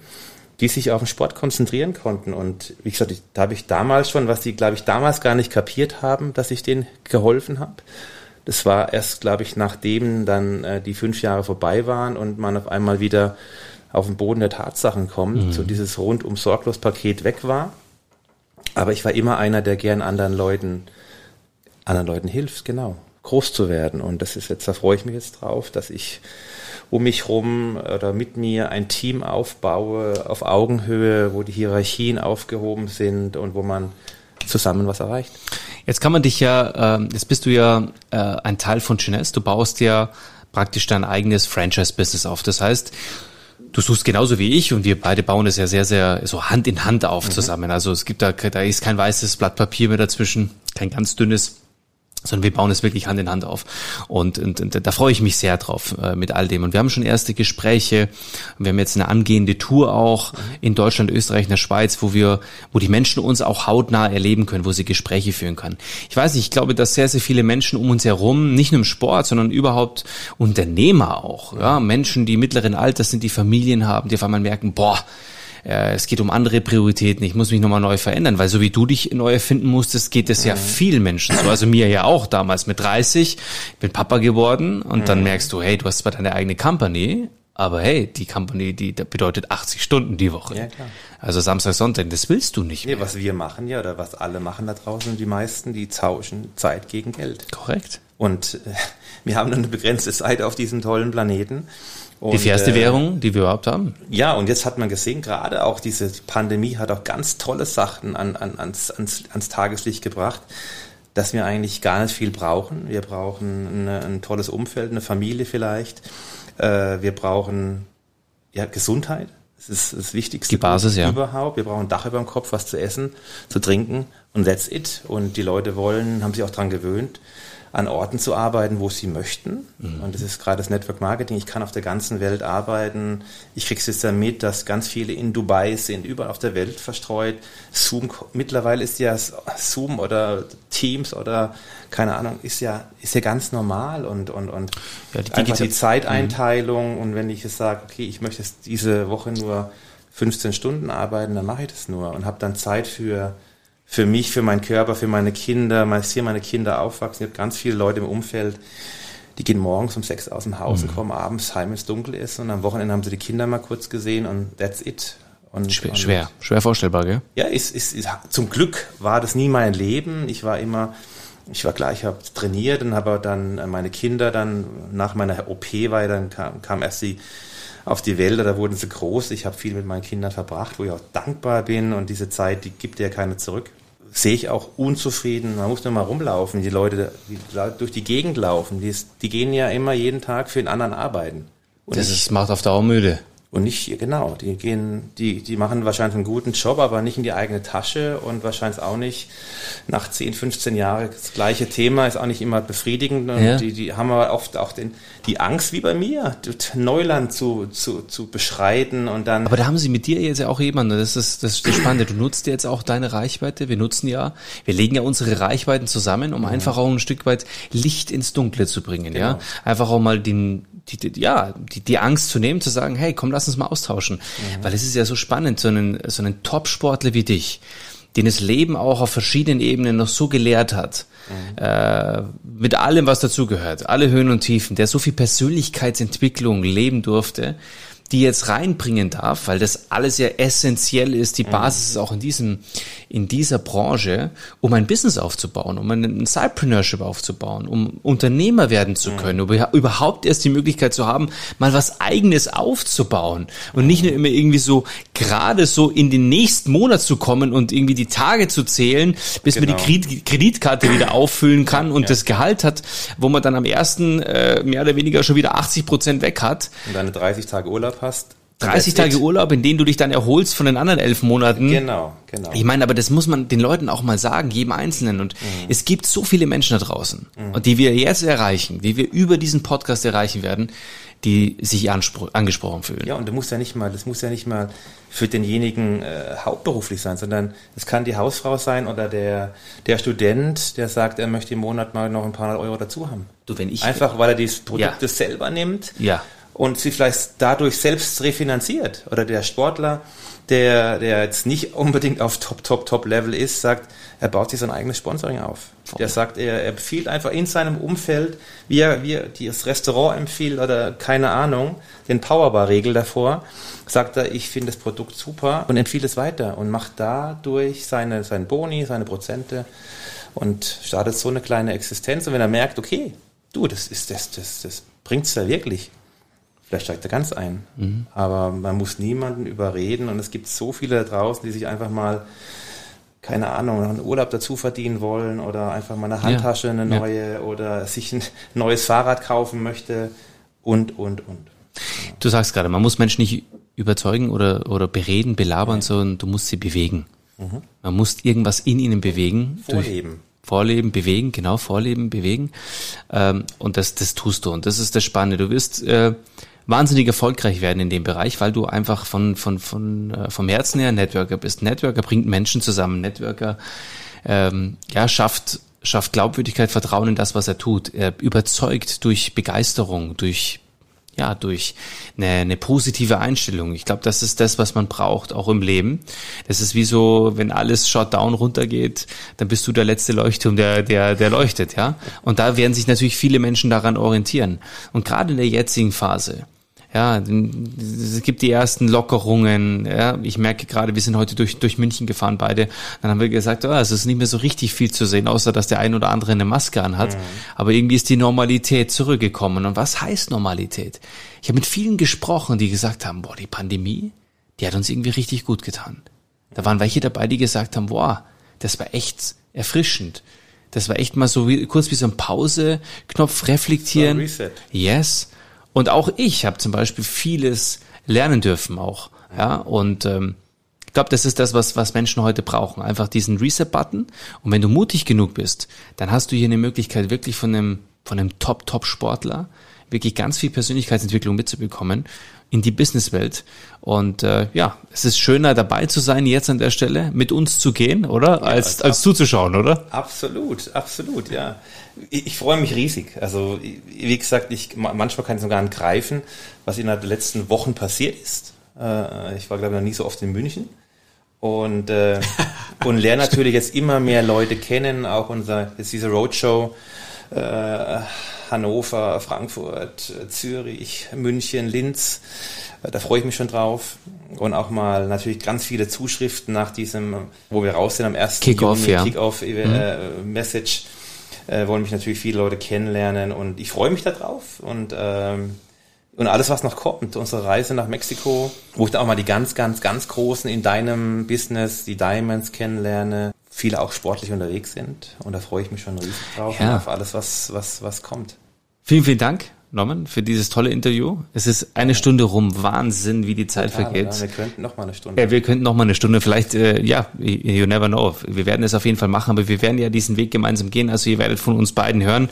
die sich auf den Sport konzentrieren konnten. Und wie gesagt, da habe ich damals schon, was die, glaube ich, damals gar nicht kapiert haben, dass ich denen geholfen habe. Das war erst, glaube ich, nachdem dann äh, die fünf Jahre vorbei waren und man auf einmal wieder auf den Boden der Tatsachen kommt, mhm. so dieses rundum sorglos Paket weg war. Aber ich war immer einer, der gern anderen Leuten, anderen Leuten hilft, genau, groß zu werden. Und das ist jetzt, da freue ich mich jetzt drauf, dass ich um mich rum oder mit mir ein Team aufbaue auf Augenhöhe, wo die Hierarchien aufgehoben sind und wo man zusammen was erreicht. Jetzt kann man dich ja, äh, jetzt bist du ja äh, ein Teil von Chinese, du baust ja praktisch dein eigenes Franchise-Business auf. Das heißt, Du suchst genauso wie ich und wir beide bauen es ja sehr, sehr so Hand in Hand auf mhm. zusammen. Also es gibt da, da ist kein weißes Blatt Papier mehr dazwischen, kein ganz dünnes sondern wir bauen es wirklich Hand in Hand auf. Und, und, und da freue ich mich sehr drauf äh, mit all dem. Und wir haben schon erste Gespräche. Wir haben jetzt eine angehende Tour auch in Deutschland, Österreich, in der Schweiz, wo wir, wo die Menschen uns auch hautnah erleben können, wo sie Gespräche führen können. Ich weiß nicht, ich glaube, dass sehr, sehr viele Menschen um uns herum, nicht nur im Sport, sondern überhaupt Unternehmer auch, ja, Menschen, die mittleren Alters sind, die Familien haben, die auf einmal merken, boah, äh, es geht um andere Prioritäten, ich muss mich nochmal neu verändern, weil so wie du dich neu erfinden musstest, geht es ja mhm. vielen Menschen so. Also mir ja auch damals mit 30, ich bin Papa geworden und mhm. dann merkst du, hey, du hast zwar deine eigene Company, aber hey, die Company, die bedeutet 80 Stunden die Woche. Ja, klar. Also Samstag, Sonntag, das willst du nicht mehr. Nee, was wir machen ja, oder was alle machen da draußen, die meisten, die tauschen Zeit gegen Geld. Korrekt. Und äh, wir haben nur eine begrenzte Zeit auf diesem tollen Planeten. Und, die fairste äh, Währung, die wir überhaupt haben. Ja, und jetzt hat man gesehen, gerade auch diese Pandemie hat auch ganz tolle Sachen an, an, ans, ans, ans Tageslicht gebracht, dass wir eigentlich gar nicht viel brauchen. Wir brauchen eine, ein tolles Umfeld, eine Familie vielleicht. Äh, wir brauchen ja, Gesundheit. Das ist das Wichtigste die Basis, ja. überhaupt. Wir brauchen ein Dach über dem Kopf, was zu essen, zu trinken und that's it. Und die Leute wollen, haben sich auch dran gewöhnt, an Orten zu arbeiten, wo sie möchten. Mhm. Und das ist gerade das Network Marketing. Ich kann auf der ganzen Welt arbeiten. Ich kriege es jetzt ja mit, dass ganz viele in Dubai sind, überall auf der Welt verstreut. Zoom, mittlerweile ist ja Zoom oder Teams oder keine Ahnung, ist ja, ist ja ganz normal und, und, und ja, die, einfach die Zeiteinteilung. Mhm. Und wenn ich jetzt sage, okay, ich möchte jetzt diese Woche nur 15 Stunden arbeiten, dann mache ich das nur und habe dann Zeit für für mich, für meinen Körper, für meine Kinder. Ich sehe meine Kinder aufwachsen. Ich habe ganz viele Leute im Umfeld, die gehen morgens um sechs aus dem Haus mhm. und kommen abends heim, wenn es dunkel ist. Und am Wochenende haben sie die Kinder mal kurz gesehen und that's it. Und, schwer, und, schwer, schwer vorstellbar, gell? Ja, ist, ist, ist, zum Glück war das nie mein Leben. Ich war immer, ich war gleich, habe trainiert und habe dann meine Kinder dann nach meiner OP, weil dann kam, kam erst die auf die Wälder, da wurden sie groß. Ich habe viel mit meinen Kindern verbracht, wo ich auch dankbar bin und diese Zeit, die gibt ja keine zurück sehe ich auch unzufrieden. Man muss nur mal rumlaufen. Die Leute, die durch die Gegend laufen, die, die gehen ja immer jeden Tag für den anderen arbeiten. Und das ist, macht auf Dauer müde. Und nicht, genau, die gehen, die, die machen wahrscheinlich einen guten Job, aber nicht in die eigene Tasche und wahrscheinlich auch nicht nach 10, 15 Jahren das gleiche Thema, ist auch nicht immer befriedigend. Und Ja. die, die haben aber oft auch den, die Angst wie bei mir, Neuland zu, zu, zu beschreiten und dann. Aber da haben sie mit dir jetzt ja auch jemanden, das ist das, ist das Spannende. Du nutzt jetzt auch deine Reichweite. Wir nutzen ja, wir legen ja unsere Reichweiten zusammen, um einfach auch ein Stück weit Licht ins Dunkle zu bringen, ja. Genau. Einfach auch mal den, die, die, ja, die, die Angst zu nehmen, zu sagen, hey, komm, lass uns mal austauschen. Weil es ist ja so spannend, so einen, so einen Top-Sportler wie dich, den das Leben auch auf verschiedenen Ebenen noch so gelehrt hat, äh, mit allem, was dazugehört, alle Höhen und Tiefen, der so viel Persönlichkeitsentwicklung leben durfte, die jetzt reinbringen darf, weil das alles ja essentiell ist, die Basis ist auch in diesem, in dieser Branche, um ein Business aufzubauen, um ein Sidepreneurship aufzubauen, um Unternehmer werden zu können, um überhaupt erst die Möglichkeit zu haben, mal was eigenes aufzubauen und nicht nur immer irgendwie so gerade so in den nächsten Monat zu kommen und irgendwie die Tage zu zählen, bis man Genau. die Kredit Kreditkarte wieder auffüllen kann und das Gehalt hat, wo man dann am ersten äh, mehr oder weniger schon wieder 80 Prozent weg hat. und deine 30 Tage Urlaub hast. 30 That's Tage it. Urlaub, in denen du dich dann erholst von den anderen elf Monaten. Genau, genau. Ich meine, aber das muss man den Leuten auch mal sagen, jedem Einzelnen. Und es gibt so viele Menschen da draußen, und die wir jetzt erreichen, die wir über diesen Podcast erreichen werden, die sich angesprochen fühlen. Ja, und du musst ja nicht mal, das muss ja nicht mal für denjenigen äh, hauptberuflich sein, sondern es kann die Hausfrau sein oder der, der Student, der sagt, er möchte im Monat mal noch ein paar hundert Euro dazu haben. Du, wenn ich Einfach, weil er die Produkte Ja. selber nimmt Ja. Und sie vielleicht dadurch selbst refinanziert. Oder der Sportler, der, der jetzt nicht unbedingt auf Top, Top, Top Level ist, sagt, er baut sich sein eigenes Sponsoring auf. Der sagt, er, er empfiehlt einfach in seinem Umfeld, wie er, wie er das Restaurant empfiehlt oder keine Ahnung, den Powerbar-Regel davor, sagt er, ich finde das Produkt super und empfiehlt es weiter und macht dadurch seine, seinen Boni, seine Prozente und startet so eine kleine Existenz. Und wenn er merkt, okay, du, das ist das, das, das bringt's da wirklich. Vielleicht steigt er ganz ein. Aber man muss niemanden überreden und es gibt so viele da draußen, die sich einfach mal, keine Ahnung, einen Urlaub dazu verdienen wollen oder einfach mal eine Handtasche, eine Ja. neue oder sich ein neues Fahrrad kaufen möchte und, und, und. Du sagst gerade, man muss Menschen nicht überzeugen oder, oder bereden, belabern, sondern du musst sie bewegen. Man muss irgendwas in ihnen bewegen. Vorleben. Vorleben, bewegen, genau, vorleben, bewegen. Ähm, und das, das tust du. Und das ist das Spannende. Du wirst äh, wahnsinnig erfolgreich werden in dem Bereich, weil du einfach von, von, von, äh, vom Herzen her Networker bist. Networker bringt Menschen zusammen. Networker ähm, ja, schafft, schafft Glaubwürdigkeit, Vertrauen in das, was er tut. Er überzeugt durch Begeisterung, durch ja, durch eine, eine positive Einstellung. Ich glaube, das ist das, was man braucht, auch im Leben. Das ist wie so, wenn alles Shutdown runtergeht, dann bist du der letzte Leuchtturm, der, der, der leuchtet, ja. Und da werden sich natürlich viele Menschen daran orientieren. Und gerade in der jetzigen Phase, ja, es gibt die ersten Lockerungen. Ja, ich merke gerade, wir sind heute durch, durch München gefahren beide. Dann haben wir gesagt, oh, es ist nicht mehr so richtig viel zu sehen, außer dass der ein oder andere eine Maske anhat. Aber irgendwie ist die Normalität zurückgekommen. Und was heißt Normalität? Ich habe mit vielen gesprochen, die gesagt haben, boah, die Pandemie, die hat uns irgendwie richtig gut getan. Da waren welche dabei, die gesagt haben, boah, das war echt erfrischend. Das war echt mal so wie, kurz wie so ein Pause-Knopf reflektieren. So ein Reset. Yes. Und auch ich habe zum Beispiel vieles lernen dürfen auch. Ja, und ähm, ich glaube, das ist das, was, was Menschen heute brauchen. Einfach diesen Reset-Button. Und wenn du mutig genug bist, dann hast du hier eine Möglichkeit, wirklich von einem, von einem Top-Top-Sportler wirklich ganz viel Persönlichkeitsentwicklung mitzubekommen in die Businesswelt. Und äh, ja, es ist schöner dabei zu sein, jetzt an der Stelle mit uns zu gehen, oder? als, als zuzuschauen, oder? Absolut, absolut, ja. Ich, ich freue mich riesig. Also, wie gesagt, ich, manchmal kann ich es gar nicht greifen, was innerhalb der letzten Wochen passiert ist. Äh, ich war, glaube ich, noch nie so oft in München. Und, äh, *laughs* und lerne natürlich jetzt immer mehr Leute kennen, auch unser, jetzt diese Roadshow, äh, Hannover, Frankfurt, Zürich, München, Linz. Da freue ich mich schon drauf. Und auch mal natürlich ganz viele Zuschriften nach diesem, wo wir raus sind am 1. Kick-Off, ja. Kick-Off äh, Message. Äh, wollen mich natürlich viele Leute kennenlernen und ich freue mich darauf. Und ähm, und alles, was noch kommt, unsere Reise nach Mexiko, wo ich dann auch mal die ganz, ganz, ganz Großen in deinem Business, die Diamonds kennenlerne, viele auch sportlich unterwegs sind. Und da freue ich mich schon riesig drauf Ja. auf alles, was, was, was kommt. Vielen, vielen Dank Norman, für dieses tolle Interview. Es ist eine Stunde rum. Wahnsinn, wie die Zeit Total, vergeht. Ja, wir könnten noch mal eine Stunde. Ja, wir könnten noch mal eine Stunde. Vielleicht, äh, ja, you never know. Wir werden es auf jeden Fall machen, aber wir werden ja diesen Weg gemeinsam gehen. Also ihr werdet von uns beiden hören.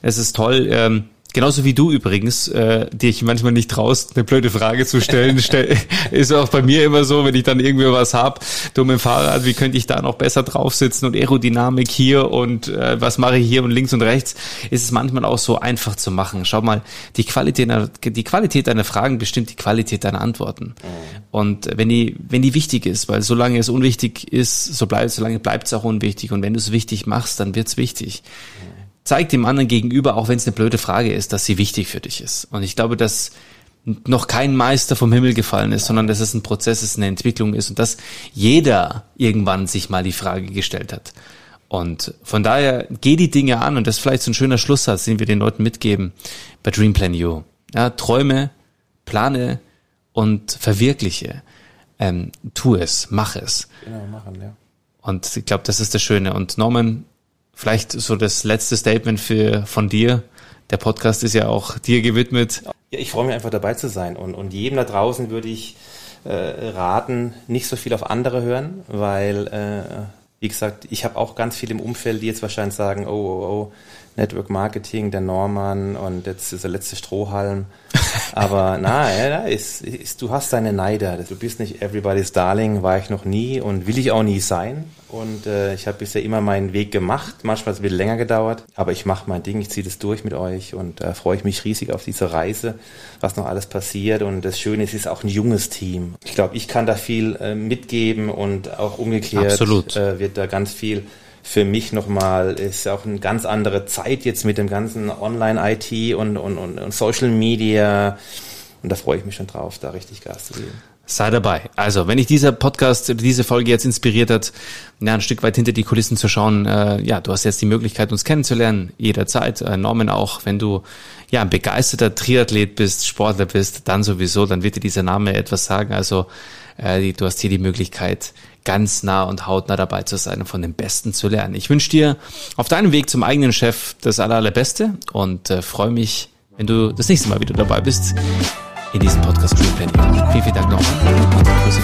Es ist toll. Ähm, Genauso wie du übrigens, äh, dich manchmal nicht traust, eine blöde Frage zu stellen. *laughs* Stell, ist auch bei mir immer so, wenn ich dann irgendwie was hab, du mit dem Fahrrad, wie könnte ich da noch besser drauf sitzen und Aerodynamik hier und äh, was mache ich hier und links und rechts, ist es manchmal auch so einfach zu machen. Schau mal, die Qualität, die Qualität deiner Fragen bestimmt die Qualität deiner Antworten. Mhm. Und wenn die, wenn die wichtig ist, weil solange es unwichtig ist, so bleibt, solange bleibt es auch unwichtig. Und wenn du es wichtig machst, dann wird's wichtig. Zeig dem anderen gegenüber, auch wenn es eine blöde Frage ist, dass sie wichtig für dich ist. Und ich glaube, dass noch kein Meister vom Himmel gefallen ist, sondern dass es ein Prozess ist, eine Entwicklung ist und dass jeder irgendwann sich mal die Frage gestellt hat. Und von daher geh die Dinge an und das ist vielleicht so ein schöner Schlusssatz, den wir den Leuten mitgeben bei Dream Plan You. Ja, träume, plane und verwirkliche. Ähm, tu es, mach es. Genau, machen, ja. Und ich glaube, das ist das Schöne. Und Norman, Vielleicht so das letzte Statement für, von dir. Der Podcast ist ja auch dir gewidmet. Ja, ich freue mich einfach dabei zu sein und, und jedem da draußen würde ich äh, raten, nicht so viel auf andere hören, weil, äh, wie gesagt, ich habe auch ganz viel im Umfeld, die jetzt wahrscheinlich sagen, oh, oh, oh, Network Marketing, der Norman und jetzt ist der letzte Strohhalm. Aber *laughs* na, ja, ist, ist, du hast deine Neider. Du bist nicht everybody's darling, war ich noch nie und will ich auch nie sein. Und äh, ich habe bisher immer meinen Weg gemacht. Manchmal hat es ein bisschen länger gedauert, aber ich mache mein Ding, ich ziehe das durch mit euch und äh, freue ich mich riesig auf diese Reise, was noch alles passiert. Und das Schöne ist, es ist auch ein junges Team. Ich glaube, ich kann da viel äh, mitgeben und auch umgekehrt äh, wird da ganz viel für mich nochmal, ist auch eine ganz andere Zeit jetzt mit dem ganzen Online-IT und, und, und, und Social Media. Und da freue ich mich schon drauf, da richtig Gas zu geben. Sei dabei. Also, wenn ich dieser Podcast, diese Folge jetzt inspiriert hat, ja, ein Stück weit hinter die Kulissen zu schauen, äh, ja, du hast jetzt die Möglichkeit, uns kennenzulernen, jederzeit. Äh, Norman auch, wenn du ja ein begeisterter Triathlet bist, Sportler bist, dann sowieso, dann wird dir dieser Name etwas sagen. Also, äh, du hast hier die Möglichkeit, ganz nah und hautnah dabei zu sein und von den Besten zu lernen. Ich wünsche dir auf deinem Weg zum eigenen Chef das aller, allerbeste und äh, freue mich, wenn du das nächste Mal wieder dabei bist in diesem Podcast Dream Planning. Vielen, vielen Dank nochmal und Grüße